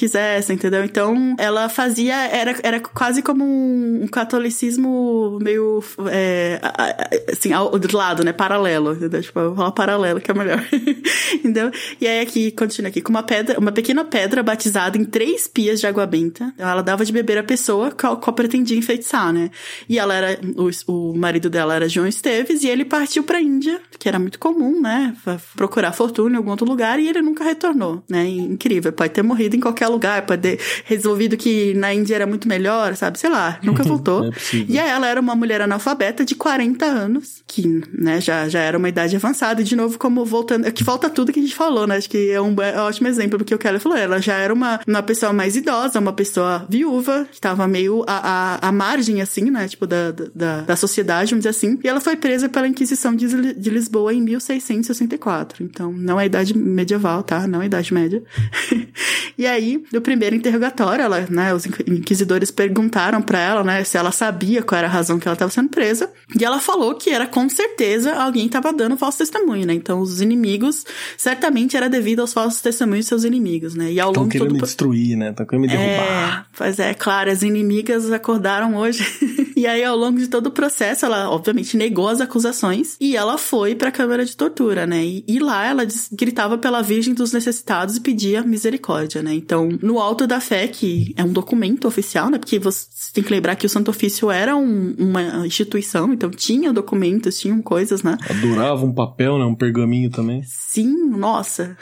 A: entendeu? Então, ela fazia, era, era quase como um, catolicismo meio, é, assim, ao lado, né? Paralelo, entendeu? Tipo, eu paralelo, que é melhor. entendeu? E aí aqui, continua aqui, com uma pedra, uma pequena pedra batizada em três pias de água benta. Então, ela dava de beber a pessoa qual, qual pretendia enfeitiçar, né? E ela era, o, o marido dela era João Esteves, e ele partiu pra Índia, que era muito comum, né? Procurar fortuna em algum outro lugar, e ele nunca retornou, né? Incrível, pode ter morrido em qualquer lugar, pode ter resolvido que na Índia era muito melhor, sabe? Sei lá, nunca voltou.
C: é
A: e aí ela era uma mulher analfabeta de 40 anos, que, né, já, já era uma idade avançada, e de novo, como voltando, que falta tudo que a gente falou, né? Acho que é um, é um ótimo exemplo do que o Kelly falou. Ela já era uma, uma pessoa mais idosa, uma pessoa viúva, que tava meio à, à, à margem, assim, né? Tipo, da, da, da sociedade, vamos dizer assim. E ela foi presa pela Inquisição de, de Lisboa em 1664. Então, não é idade medieval, tá? Não é idade média. e aí, no primeiro interrogatório, ela, né, os inquisidores perguntaram para ela, né, se ela sabia qual era a razão que ela estava sendo presa, e ela falou que era com certeza alguém estava dando falso testemunho, né? Então os inimigos certamente era devido aos falsos testemunhos de seus inimigos, né?
C: E ao Tão longo querendo todo me destruir, né? Estão querendo me derrubar.
A: É, pois é, claro, as inimigas acordaram hoje. e aí ao longo de todo o processo, ela obviamente negou as acusações e ela foi para a câmara de tortura, né? E, e lá ela gritava pela Virgem dos necessitados e pedia misericórdia, né? Então, no alto da fé que é um documento oficial, né? Porque você tem que lembrar que o Santo Ofício era um, uma instituição, então tinha documentos, tinham coisas, né?
C: Adorava um papel, né? Um pergaminho também.
A: Sim, nossa.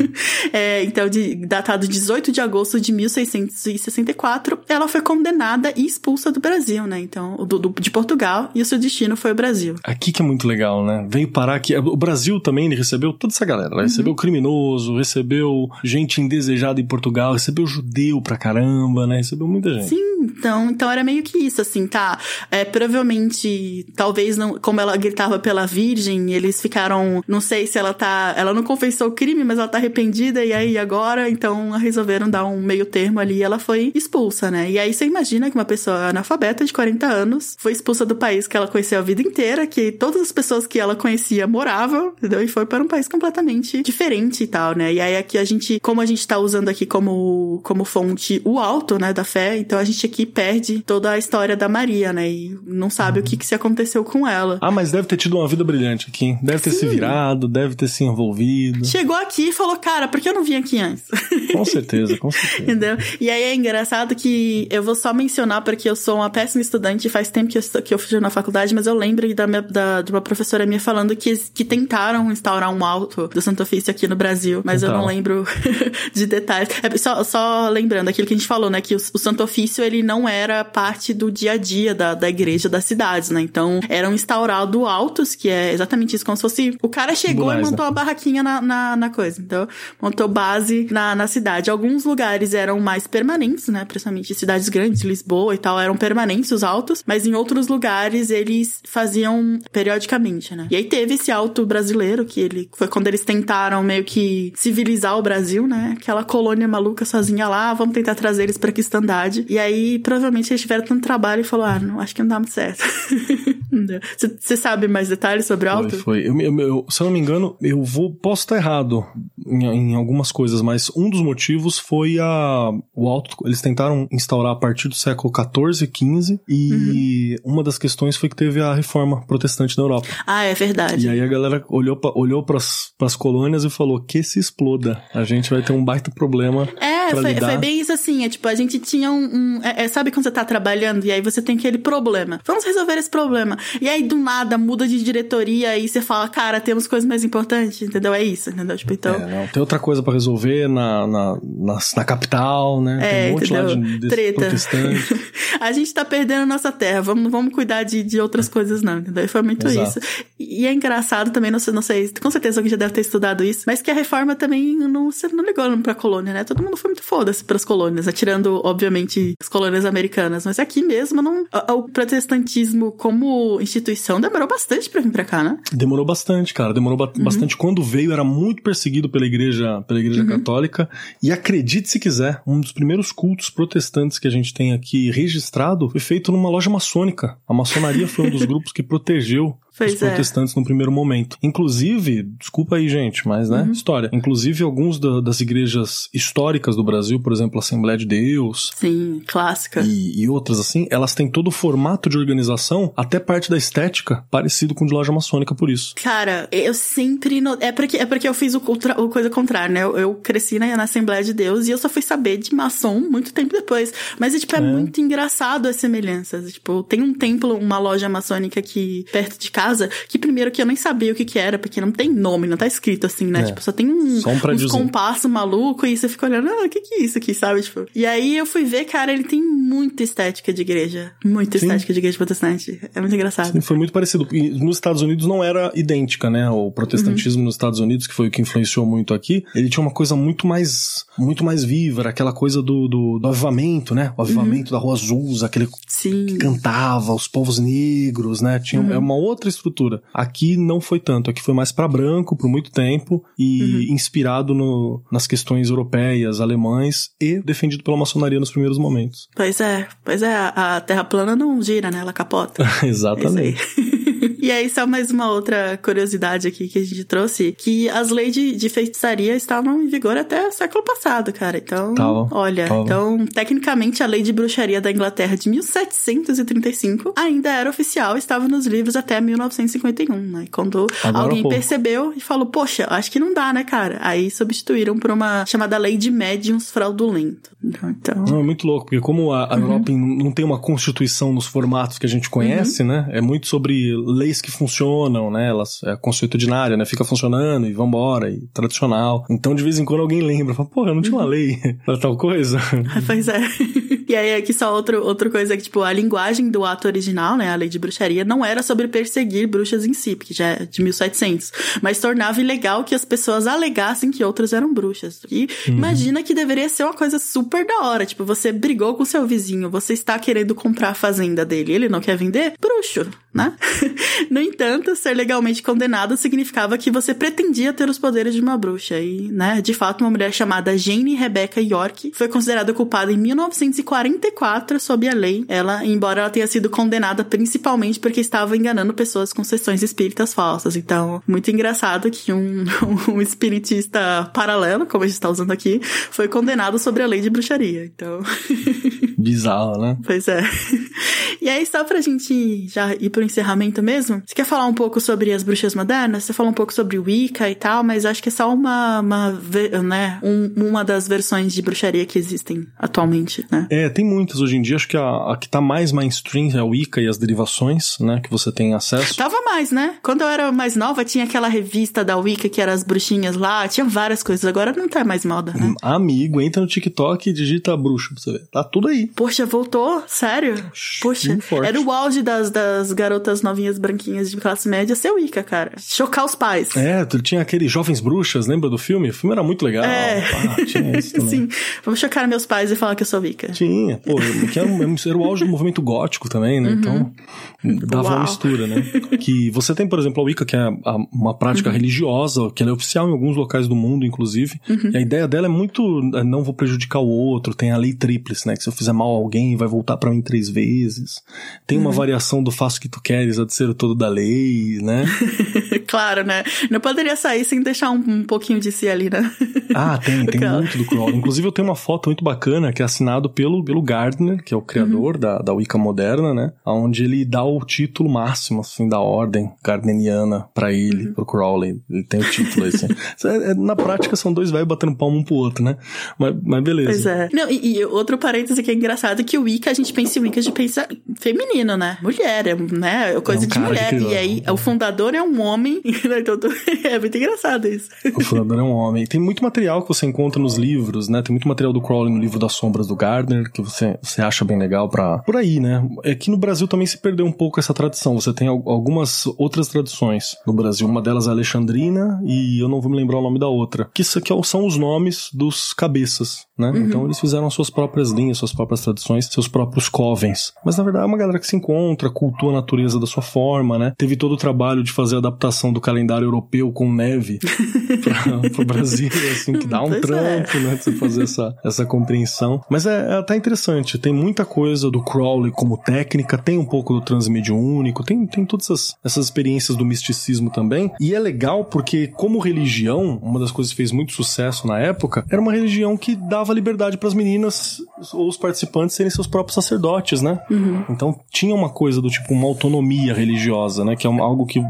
A: é, então, de, datado 18 de agosto de 1664, ela foi condenada e expulsa do Brasil, né? Então, do, do, de Portugal, e o seu destino foi o Brasil.
C: Aqui que é muito legal, né? Veio parar aqui. O Brasil também ele recebeu toda essa galera. Uhum. Recebeu criminoso, recebeu gente indesejada em Portugal, recebeu judeu pra caramba, né? Recebeu muita gente.
A: Sim, então, então era meio que isso, assim, tá? É, provavelmente, talvez não, como ela gritava pela Virgem, eles ficaram, não sei se ela tá, ela não confessou o crime, mas ela tá arrependida e aí agora, então resolveram dar um meio termo ali e ela foi expulsa, né? E aí você imagina que uma pessoa analfabeta de 40 anos, foi expulsa do país que ela conheceu a vida inteira, que todas as pessoas que ela conhecia moravam, entendeu? E foi para um país completamente diferente e tal, né? E aí aqui a gente, como a gente tá usando aqui como, como fonte o alto, né, da fé, então a gente aqui perde toda a história da Maria, né? E não sabe o que que se aconteceu com ela.
C: Ah, mas deve ter tido uma vida brilhante aqui. Deve ter Sim. se virado, deve ter se envolvido.
A: Chegou aqui e falou, cara, por que eu não vim aqui antes?
C: Com certeza, com certeza.
A: Entendeu? E aí é engraçado que eu vou só mencionar porque eu sou uma péssima estudante, faz tempo que eu, que eu fui na faculdade, mas eu lembro da, minha, da de uma professora minha falando que, que tentaram instaurar um alto do Santo Ofício aqui no Brasil, mas então. eu não lembro de detalhes. É, só, só lembrando aquilo que a gente falou, né, que o, o Santo Ofício ele não era parte do dia a dia da, da igreja das cidades, né? Então eram instaurados altos, que é exatamente isso, como se fosse o cara chegou e montou uma barraquinha na, na, na, coisa, então montou base na, na cidade. Alguns lugares eram mais permanentes, né? Principalmente cidades grandes, Lisboa e tal, eram permanentes os altos, mas em outros lugares eles faziam periodicamente, né? E aí teve esse alto brasileiro, que ele foi quando eles tentaram meio que civilizar o Brasil, né? Aquela colônia maluca sozinha lá, vamos tentar trazer eles pra cristandade. E aí, provavelmente, eles tiveram tanto trabalho e falaram, ah, não, acho que não dá muito certo. Você sabe mais detalhes sobre o alto?
C: Foi, foi. Eu, eu, eu, se eu não me engano, eu vou, posso estar errado em, em, algumas coisas, mas um dos motivos foi a, o alto, eles tentaram instaurar a partir do século 14 e 15 e uhum. uma das questões foi que teve a reforma protestante na Europa.
A: Ah, é verdade.
C: E aí a galera olhou, pras, pras colônias e falou que se exploda, a gente vai ter um baita problema.
A: É, foi, foi, bem isso assim, é tipo, a gente tinha um, um é, é, sabe quando você tá trabalhando e aí você tem aquele problema. Vamos resolver esse problema. E aí do nada muda de diretoria e você fala, cara, temos coisas mais importantes, entendeu? É isso, entendeu? Tipo, então...
C: É, não, tem outra coisa para resolver na, na, na, na, capital, né? É, tem um monte entendeu? lá de, de Treta.
A: a gente tá perdendo nossa terra, vamos, vamos cuidar de, de outras coisas não, entendeu? E foi muito Exato. isso. E é engraçado também, não sei, não sei, com certeza alguém já deve ter estudado isso, mas que a reforma também não, você não ligou pra colônia, né? Todo mundo foi muito foda-se pras colônias, atirando, obviamente, as colônias americanas, mas aqui mesmo não, o protestantismo como instituição demorou bastante pra vir pra cá, né?
C: Demorou bastante, cara, demorou ba uhum. bastante. Quando veio, era muito perseguido pela igreja, pela igreja uhum. católica, e acredite se quiser, um dos primeiros cultos protestantes que a gente tem aqui registrado foi feito numa loja maçônica. A maçonaria foi um dos grupos que protegeu pois os é. protestantes no primeiro momento. Inclusive, desculpa aí, gente, mas né, uhum. história. Inclusive, alguns da, das igrejas históricas do Brasil, por exemplo, a Assembleia de Deus.
A: Sim, clássica.
C: E, e outras assim, elas têm todo o formato de organização, até parte da estética, parecido com o de loja maçônica por isso.
A: Cara, eu sempre. No... É, porque, é porque eu fiz o, o coisa contrária, né? Eu, eu cresci na, na, Assembleia de Deus e eu só fui saber de maçom muito tempo depois. Mas, é, tipo, é, é. muito engraçado as semelhanças. Tipo, tem um templo, uma loja maçônica aqui perto de casa casa, que primeiro que eu nem sabia o que que era, porque não tem nome, não tá escrito assim, né? É. Tipo, só tem um, só um uns compasso maluco e você fica olhando, ah, o que que é isso aqui, sabe? Tipo, e aí eu fui ver, cara, ele tem muita estética de igreja. Muita Sim. estética de igreja protestante. É muito engraçado.
C: Sim, foi muito parecido. E nos Estados Unidos não era idêntica, né? O protestantismo uhum. nos Estados Unidos, que foi o que influenciou muito aqui, ele tinha uma coisa muito mais, muito mais viva, era aquela coisa do, do, do avivamento, né? O avivamento uhum. da Rua Azul, aquele Sim. que cantava, os povos negros, né? Tinha uhum. é uma outra estrutura. Aqui não foi tanto, aqui foi mais para branco por muito tempo e uhum. inspirado no, nas questões europeias, alemães e defendido pela maçonaria nos primeiros momentos.
A: Pois é, pois é, a Terra plana não gira, né? Ela capota.
C: Exatamente.
A: e aí, só mais uma outra curiosidade aqui que a gente trouxe, que as leis de, de feitiçaria estavam em vigor até o século passado, cara. Então, tava, olha, tava. então, tecnicamente, a lei de bruxaria da Inglaterra de 1735 ainda era oficial, estava nos livros até 1951, né? Quando Agora, alguém percebeu e falou, poxa, acho que não dá, né, cara? Aí substituíram por uma chamada lei de médiums fraudulento. Então...
C: Não, é muito louco, porque como a, a uhum. Europa não tem uma constituição nos formatos que a gente conhece, uhum. né? É muito sobre leis que funcionam, né? Elas é consuetudinária, né? Fica funcionando e vambora, e tradicional. Então, de vez em quando alguém lembra, fala, pô, eu não tinha uma uhum. lei pra tal coisa.
A: pois é. E aí, aqui só outro, outra coisa que, tipo, a linguagem do ato original, né, a lei de bruxaria, não era sobre perseguir bruxas em si, porque já é de 1700, mas tornava ilegal que as pessoas alegassem que outras eram bruxas. E uhum. imagina que deveria ser uma coisa super da hora, tipo, você brigou com seu vizinho, você está querendo comprar a fazenda dele, ele não quer vender? Bruxo, né? no entanto, ser legalmente condenado significava que você pretendia ter os poderes de uma bruxa. E, né, de fato, uma mulher chamada Jane Rebecca York foi considerada culpada em 1944 sob a lei. Ela, embora ela tenha sido condenada principalmente porque estava enganando pessoas com sessões espíritas falsas. Então, muito engraçado que um, um espiritista paralelo, como a gente está usando aqui, foi condenado sobre a lei de bruxaria. Então.
C: Bizarro, né?
A: Pois é. E aí, só pra gente já ir pro encerramento mesmo, você quer falar um pouco sobre as bruxas modernas? Você falou um pouco sobre Wicca e tal, mas acho que é só uma, uma né, um, uma das versões de bruxaria que existem atualmente, né?
C: É, tem muitas hoje em dia. Acho que a, a que tá mais mainstream é a Wicca e as derivações, né, que você tem acesso.
A: Tava mais, né? Quando eu era mais nova, tinha aquela revista da Wicca que era as bruxinhas lá, tinha várias coisas. Agora não tá mais moda, né?
C: Amigo, entra no TikTok e digita bruxa pra você ver. Tá tudo aí.
A: Poxa, voltou? Sério? Poxa, era o auge das, das garotas novinhas branquinhas de classe média ser Wicca, cara. Chocar os pais.
C: É, tu tinha aquele Jovens Bruxas, lembra do filme? O filme era muito legal.
A: É.
C: Ah, tinha isso também.
A: Sim. Vamos chocar meus pais e falar que eu sou Wicca.
C: Tinha, pô, que era, era o auge do movimento gótico também, né? Uhum. Então, dava Uau. uma mistura, né? Que você tem, por exemplo, a Wicca, que é uma prática uhum. religiosa, que ela é oficial em alguns locais do mundo, inclusive. Uhum. E a ideia dela é muito, é, não vou prejudicar o outro, tem a lei tríplice, né? Que se eu fizer mal a alguém, vai voltar para mim três vezes. Tem uma uhum. variação do faço que tu queres, a ser o da lei, né?
A: claro, né? Não poderia sair sem deixar um, um pouquinho de si ali, né?
C: ah, tem, tem muito do Crowley. Inclusive eu tenho uma foto muito bacana que é assinado pelo, pelo Gardner, que é o criador uhum. da, da Wicca moderna, né? Onde ele dá o título máximo, assim, da ordem gardneriana para ele, uhum. pro Crowley. Ele tem o título, assim. é, na prática são dois velhos batendo palmo um pro outro, né? Mas, mas beleza.
A: Pois é. Não, e, e outro parêntese que é engraçado é que o Wicca, a gente pensa em Wicca de pensa feminino, né? Mulher, é, né? É coisa é um de mulher. E aí, o fundador é um homem, né? Então, é muito engraçado isso.
C: O fundador é um homem. Tem muito material que você encontra nos livros, né? Tem muito material do Crowley no livro das sombras do Gardner, que você, você acha bem legal pra... Por aí, né? É que no Brasil também se perdeu um pouco essa tradição. Você tem algumas outras tradições no Brasil. Uma delas é a Alexandrina e eu não vou me lembrar o nome da outra. Que isso são os nomes dos cabeças, né? Uhum. Então eles fizeram suas próprias linhas, suas próprias tradições, seus próprios covens. Mas na verdade é uma galera que se encontra, cultua a natureza da sua forma, né? Teve todo o trabalho de fazer a adaptação do calendário europeu com neve para o Brasil, assim, que dá um pois trampo, é. né? De você fazer essa, essa compreensão. Mas é, é até interessante, tem muita coisa do Crowley como técnica, tem um pouco do transmediúnico, tem, tem todas essas, essas experiências do misticismo também. E é legal porque, como religião, uma das coisas que fez muito sucesso na época, era uma religião que dava liberdade para as meninas ou os participantes serem seus próprios sacerdotes, né? Uhum. Então tinha uma coisa do tipo uma autonomia religiosa, né? Que é algo que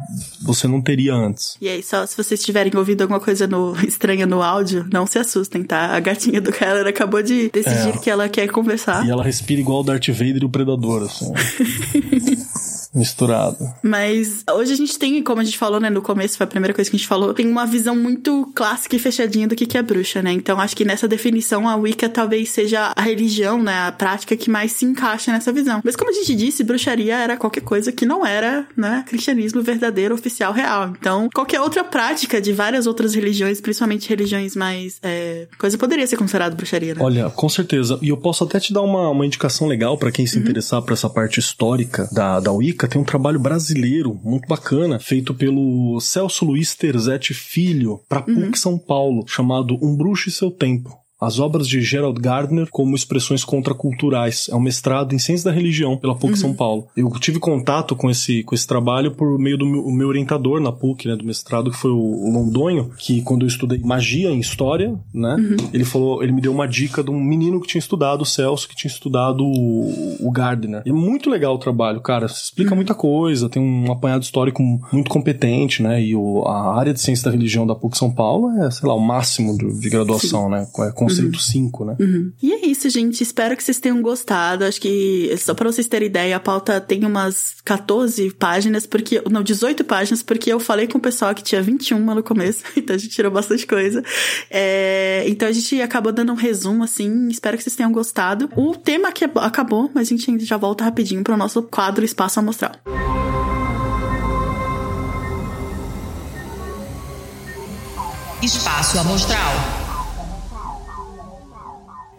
C: você não teria antes.
A: E aí, só se vocês tiverem ouvido alguma coisa no, estranha no áudio, não se assustem, tá? A gatinha do cara acabou de decidir é. que ela quer conversar.
C: E ela respira igual o Darth Vader e o Predador, assim. misturado.
A: Mas hoje a gente tem, como a gente falou, né, no começo, foi a primeira coisa que a gente falou, tem uma visão muito clássica e fechadinha do que é bruxa, né? Então acho que nessa definição a Wicca talvez seja a religião, né, a prática que mais se encaixa nessa visão. Mas como a gente disse, bruxaria era qualquer coisa que não era, né, cristianismo verdadeiro, oficial, real. Então, qualquer outra prática de várias outras religiões, principalmente religiões mais é, coisa poderia ser considerado bruxaria, né?
C: Olha, com certeza. E eu posso até te dar uma, uma indicação legal para quem se uhum. interessar por essa parte histórica da, da Wicca tem um trabalho brasileiro muito bacana, feito pelo Celso Luiz Terzete Filho, para PUC uhum. São Paulo, chamado Um Bruxo e Seu Tempo as obras de Gerald Gardner como expressões contraculturais. É um mestrado em ciência da religião pela PUC uhum. São Paulo. Eu tive contato com esse, com esse trabalho por meio do meu, meu orientador na PUC, né, do mestrado, que foi o Londonho, que quando eu estudei magia em história, né, uhum. ele falou, ele me deu uma dica de um menino que tinha estudado o Celso, que tinha estudado o, o Gardner. E é muito legal o trabalho, cara. Explica uhum. muita coisa, tem um apanhado histórico muito competente, né, e o, a área de ciência da religião da PUC São Paulo é, sei lá, o máximo de, de graduação, Sim. né, com conceito 5, uhum. né?
A: Uhum. E é isso, gente. Espero que vocês tenham gostado. Acho que, só pra vocês terem ideia, a pauta tem umas 14 páginas, porque. Não, 18 páginas, porque eu falei com o pessoal que tinha 21 no começo, então a gente tirou bastante coisa. É, então a gente acabou dando um resumo, assim. Espero que vocês tenham gostado. O tema aqui acabou, mas a gente já volta rapidinho pro nosso quadro Espaço Amostral.
D: Espaço Amostral.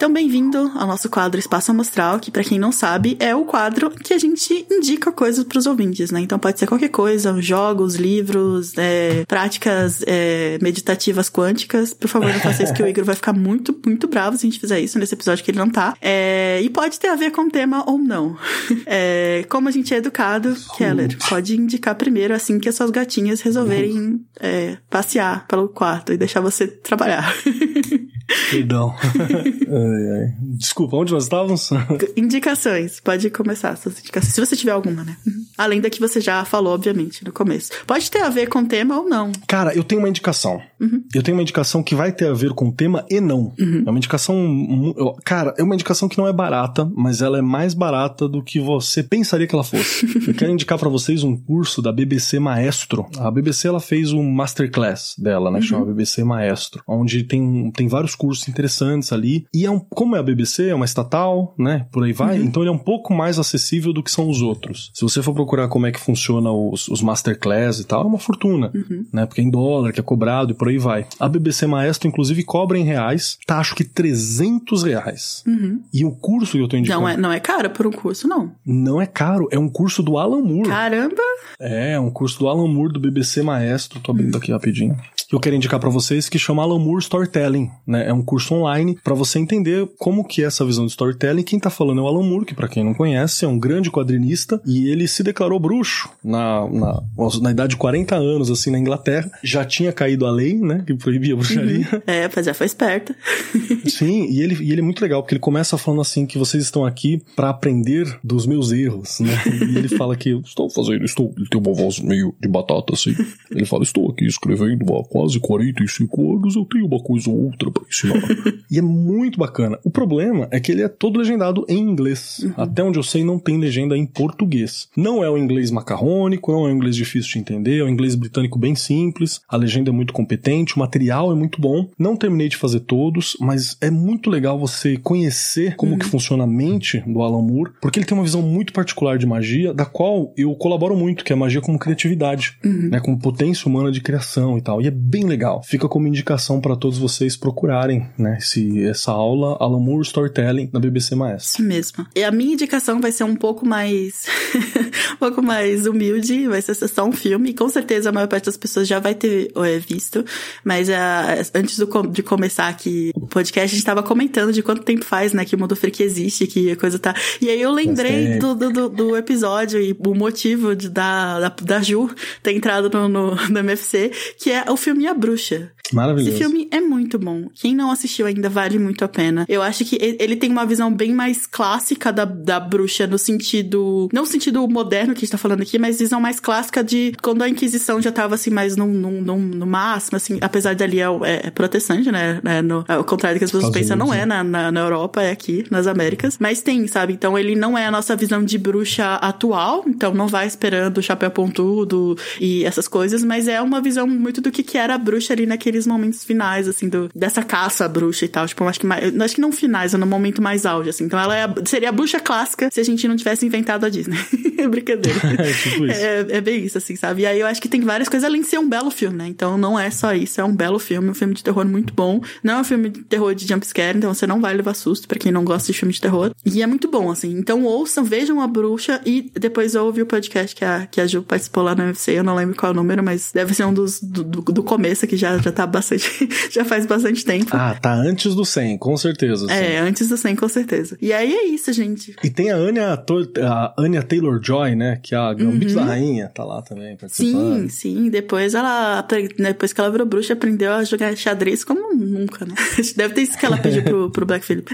A: Então, bem-vindo ao nosso quadro Espaço Amostral, que para quem não sabe, é o quadro que a gente indica coisas para os ouvintes, né? Então pode ser qualquer coisa, jogos, livros, é, práticas é, meditativas quânticas. Por favor, não faça isso que o Igor vai ficar muito, muito bravo se a gente fizer isso nesse episódio que ele não tá. É, e pode ter a ver com o tema ou não. É, como a gente é educado, Keller, pode indicar primeiro assim que as suas gatinhas resolverem é, passear pelo quarto e deixar você trabalhar.
C: Perdão. ai, ai. Desculpa, onde nós estávamos?
A: Indicações. Pode começar suas indicações. Se você tiver alguma, né? Uhum. Além da que você já falou, obviamente, no começo. Pode ter a ver com o tema ou não.
C: Cara, eu tenho uma indicação. Uhum. Eu tenho uma indicação que vai ter a ver com o tema e não. Uhum. É uma indicação. Cara, é uma indicação que não é barata, mas ela é mais barata do que você pensaria que ela fosse. eu quero indicar para vocês um curso da BBC Maestro. A BBC ela fez um masterclass dela, né? Uhum. Chama BBC Maestro. Onde tem, tem vários cursos interessantes ali. E é um, como é a BBC, é uma estatal, né? Por aí vai. Uhum. Então ele é um pouco mais acessível do que são os outros. Se você for procurar como é que funciona os, os masterclass e tal, é uma fortuna, uhum. né? Porque é em dólar, que é cobrado e por aí vai. A BBC Maestro, inclusive, cobra em reais, tá acho que 300 reais.
A: Uhum.
C: E o curso que eu tô indicando...
A: Não é, não é caro por um curso, não.
C: Não é caro, é um curso do Alan Moore.
A: Caramba!
C: É, é um curso do Alan Moore, do BBC Maestro. Tô abrindo aqui rapidinho que eu quero indicar para vocês que chama Alan Moore Storytelling, né? É um curso online para você entender como que é essa visão de storytelling. Quem tá falando é o Alan Moore, que para quem não conhece, é um grande quadrinista e ele se declarou bruxo na, na, na idade de 40 anos, assim, na Inglaterra. Já tinha caído a lei, né? Que proibia a bruxaria. Uhum.
A: É, mas já foi esperto.
C: Sim, e ele, e ele é muito legal, porque ele começa falando assim que vocês estão aqui para aprender dos meus erros, né? E ele fala que estou fazendo, estou, ele tem uma voz meio de batata, assim. Ele fala, estou aqui escrevendo uma quase 45 anos, eu tenho uma coisa ou outra pra ensinar. e é muito bacana. O problema é que ele é todo legendado em inglês. Uhum. Até onde eu sei, não tem legenda em português. Não é o inglês macarrônico, não é o inglês difícil de entender, é o inglês britânico bem simples. A legenda é muito competente, o material é muito bom. Não terminei de fazer todos, mas é muito legal você conhecer como uhum. que funciona a mente do Alan Moore, porque ele tem uma visão muito particular de magia, da qual eu colaboro muito, que é a magia como criatividade, uhum. né, como potência humana de criação e tal. E é bem legal. Fica como indicação para todos vocês procurarem, né, esse, essa aula Alan Moore Storytelling na BBC Maestro.
A: Isso mesmo. E a minha indicação vai ser um pouco mais um pouco mais humilde, vai ser só um filme. Com certeza a maior parte das pessoas já vai ter é, visto, mas uh, antes do, de começar aqui o podcast, a gente tava comentando de quanto tempo faz, né, que o Mundo Freak existe, que a coisa tá. E aí eu lembrei do, do, do, episódio e o motivo de, da, da, da Ju ter entrado no, no, no MFC, que é o filme filme A Bruxa.
C: Maravilhoso.
A: Esse filme é muito bom. Quem não assistiu ainda vale muito a pena. Eu acho que ele tem uma visão bem mais clássica da, da bruxa no sentido. Não no sentido moderno que a gente tá falando aqui, mas visão mais clássica de quando a Inquisição já tava assim mais no, no, no, no máximo, assim, apesar dali é, é, é protestante, né? É no, ao contrário do que as pessoas pensam, não é na, na, na, Europa, é aqui, nas Américas. Mas tem, sabe? Então ele não é a nossa visão de bruxa atual, então não vai esperando o chapéu pontudo e essas coisas, mas é uma visão muito do que, que era a bruxa ali naqueles momentos finais, assim, do, dessa caça à bruxa e tal. Tipo, acho que mais, acho que não finais, é no momento mais auge, assim. Então ela é a, seria a bruxa clássica se a gente não tivesse inventado a Disney. Brincadeira.
C: é, tipo.
A: É, é, bem isso, assim, sabe? E aí eu acho que tem várias coisas além de ser um belo filme, né? Então não é só isso, é um belo filme, um filme de terror muito bom. Não é um filme de terror de jumpscare, então você não vai levar susto para quem não gosta de filme de terror. E é muito bom, assim. Então ouçam, vejam a bruxa e depois ouve o podcast que a, que a Ju participou lá no UFC. Eu não lembro qual é o número, mas deve ser um dos do, do, do começo que já, já tá bastante. já faz bastante tempo.
C: Ah, tá antes do 100, com certeza.
A: Sim. É, antes do 100, com certeza. E aí é isso, gente.
C: E tem a Anya, a Anya Taylor Joy, né? Que é a Gambito uhum. da Rainha, tá lá também.
A: Sim, sim. Depois ela, depois que ela virou bruxa, aprendeu a jogar xadrez como nunca, né? Deve ter isso que ela pediu pro, pro Black Phillip.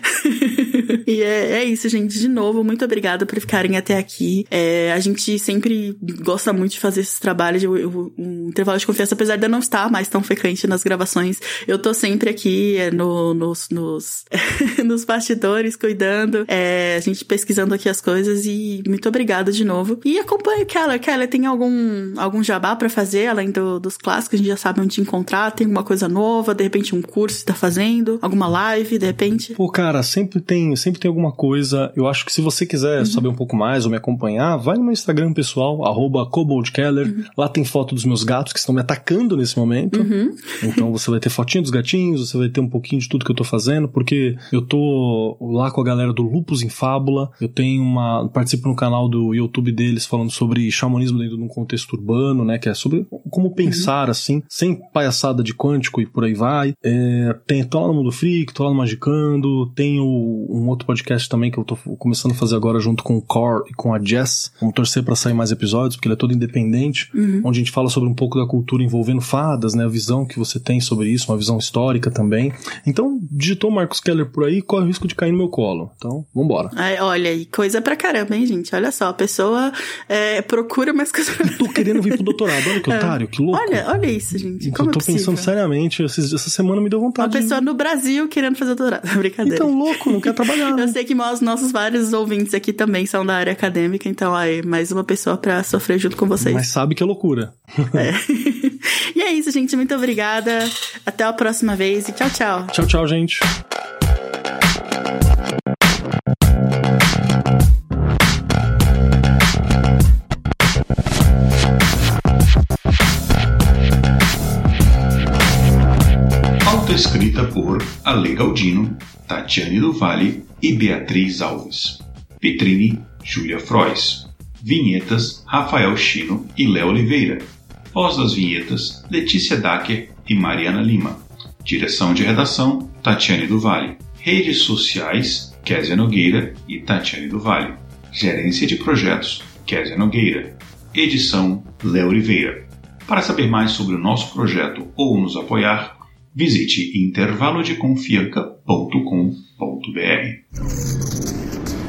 A: e é, é, isso, gente. De novo, muito obrigada por ficarem até aqui. É, a gente sempre gosta muito de fazer esses trabalhos de um intervalo de confiança, apesar de eu não estar mais tão frequente nas gravações. Eu tô sempre aqui é, no, nos, nos, nos bastidores, cuidando, é, a gente pesquisando aqui as coisas e muito obrigada de novo. E acompanhe Keller. Keller, tem algum, algum jabá para fazer, além do, dos clássicos? A gente já sabe onde encontrar, tem alguma coisa nova, de repente um curso que tá fazendo? Alguma live, de repente?
C: Pô, cara, sempre tem, sempre tem alguma coisa. Eu acho que se você quiser uhum. saber um pouco mais ou me acompanhar, vai no meu Instagram pessoal, arroba Coboldkeller. Uhum. Lá tem foto dos meus gatos que estão me atacando nesse momento. Uhum. Então você vai ter fotinho dos gatinhos, você vai ter um pouquinho de tudo que eu tô fazendo, porque eu tô lá com a galera do Lupus em Fábula. Eu tenho uma. participo no canal do YouTube deles falando sobre xamanismo dentro de um contexto urbano, né? Que é sobre como pensar uhum. assim, sem palhaçada de quântico e por aí vai. É, tem, tô lá no Mundo Freak, tô lá no Magicando, tenho um outro podcast também que eu tô começando a fazer agora junto com o Core e com a Jess. Vamos torcer para sair mais episódios, porque ele é todo independente, uhum. onde a gente fala sobre um pouco da cultura envolvendo fadas, né? A visão que você tem sobre isso, uma visão histórica também. Então, digitou Marcos Keller por aí, corre o risco de cair no meu colo. Então, vambora.
A: Ai, olha, e coisa pra caramba, hein, gente? Olha só, a pessoa é, procura mais coisas.
C: tô querendo vir pro doutorado, olha que é. otário, que louco.
A: Olha, olha isso, gente. Como
C: eu tô
A: é
C: pensando seriamente, essa semana me deu vontade.
A: Uma pessoa
C: de...
A: no Brasil querendo fazer doutorado. Brincadeira.
C: Então, louco, não quer trabalhar.
A: eu sei que os nossos vários ouvintes aqui também são da área acadêmica, então aí, mais uma pessoa pra sofrer junto com vocês.
C: Mas sabe que é loucura.
A: É. e é isso, gente. Muito obrigada. Até a próxima vez e tchau, tchau.
C: Tchau, tchau, gente.
B: escrita por Ale Galdino, Tatiane do Vale e Beatriz Alves. Petrini, Júlia Frois. Vinhetas, Rafael Chino e Léo Oliveira. Voz das vinhetas, Letícia Dacker e Mariana Lima. Direção de redação, Tatiane do Vale. Redes sociais, Kézia Nogueira e Tatiane do Vale. Gerência de projetos, Kézia Nogueira. Edição, Léo Oliveira. Para saber mais sobre o nosso projeto ou nos apoiar, visite intervalodeconfianca.com.br.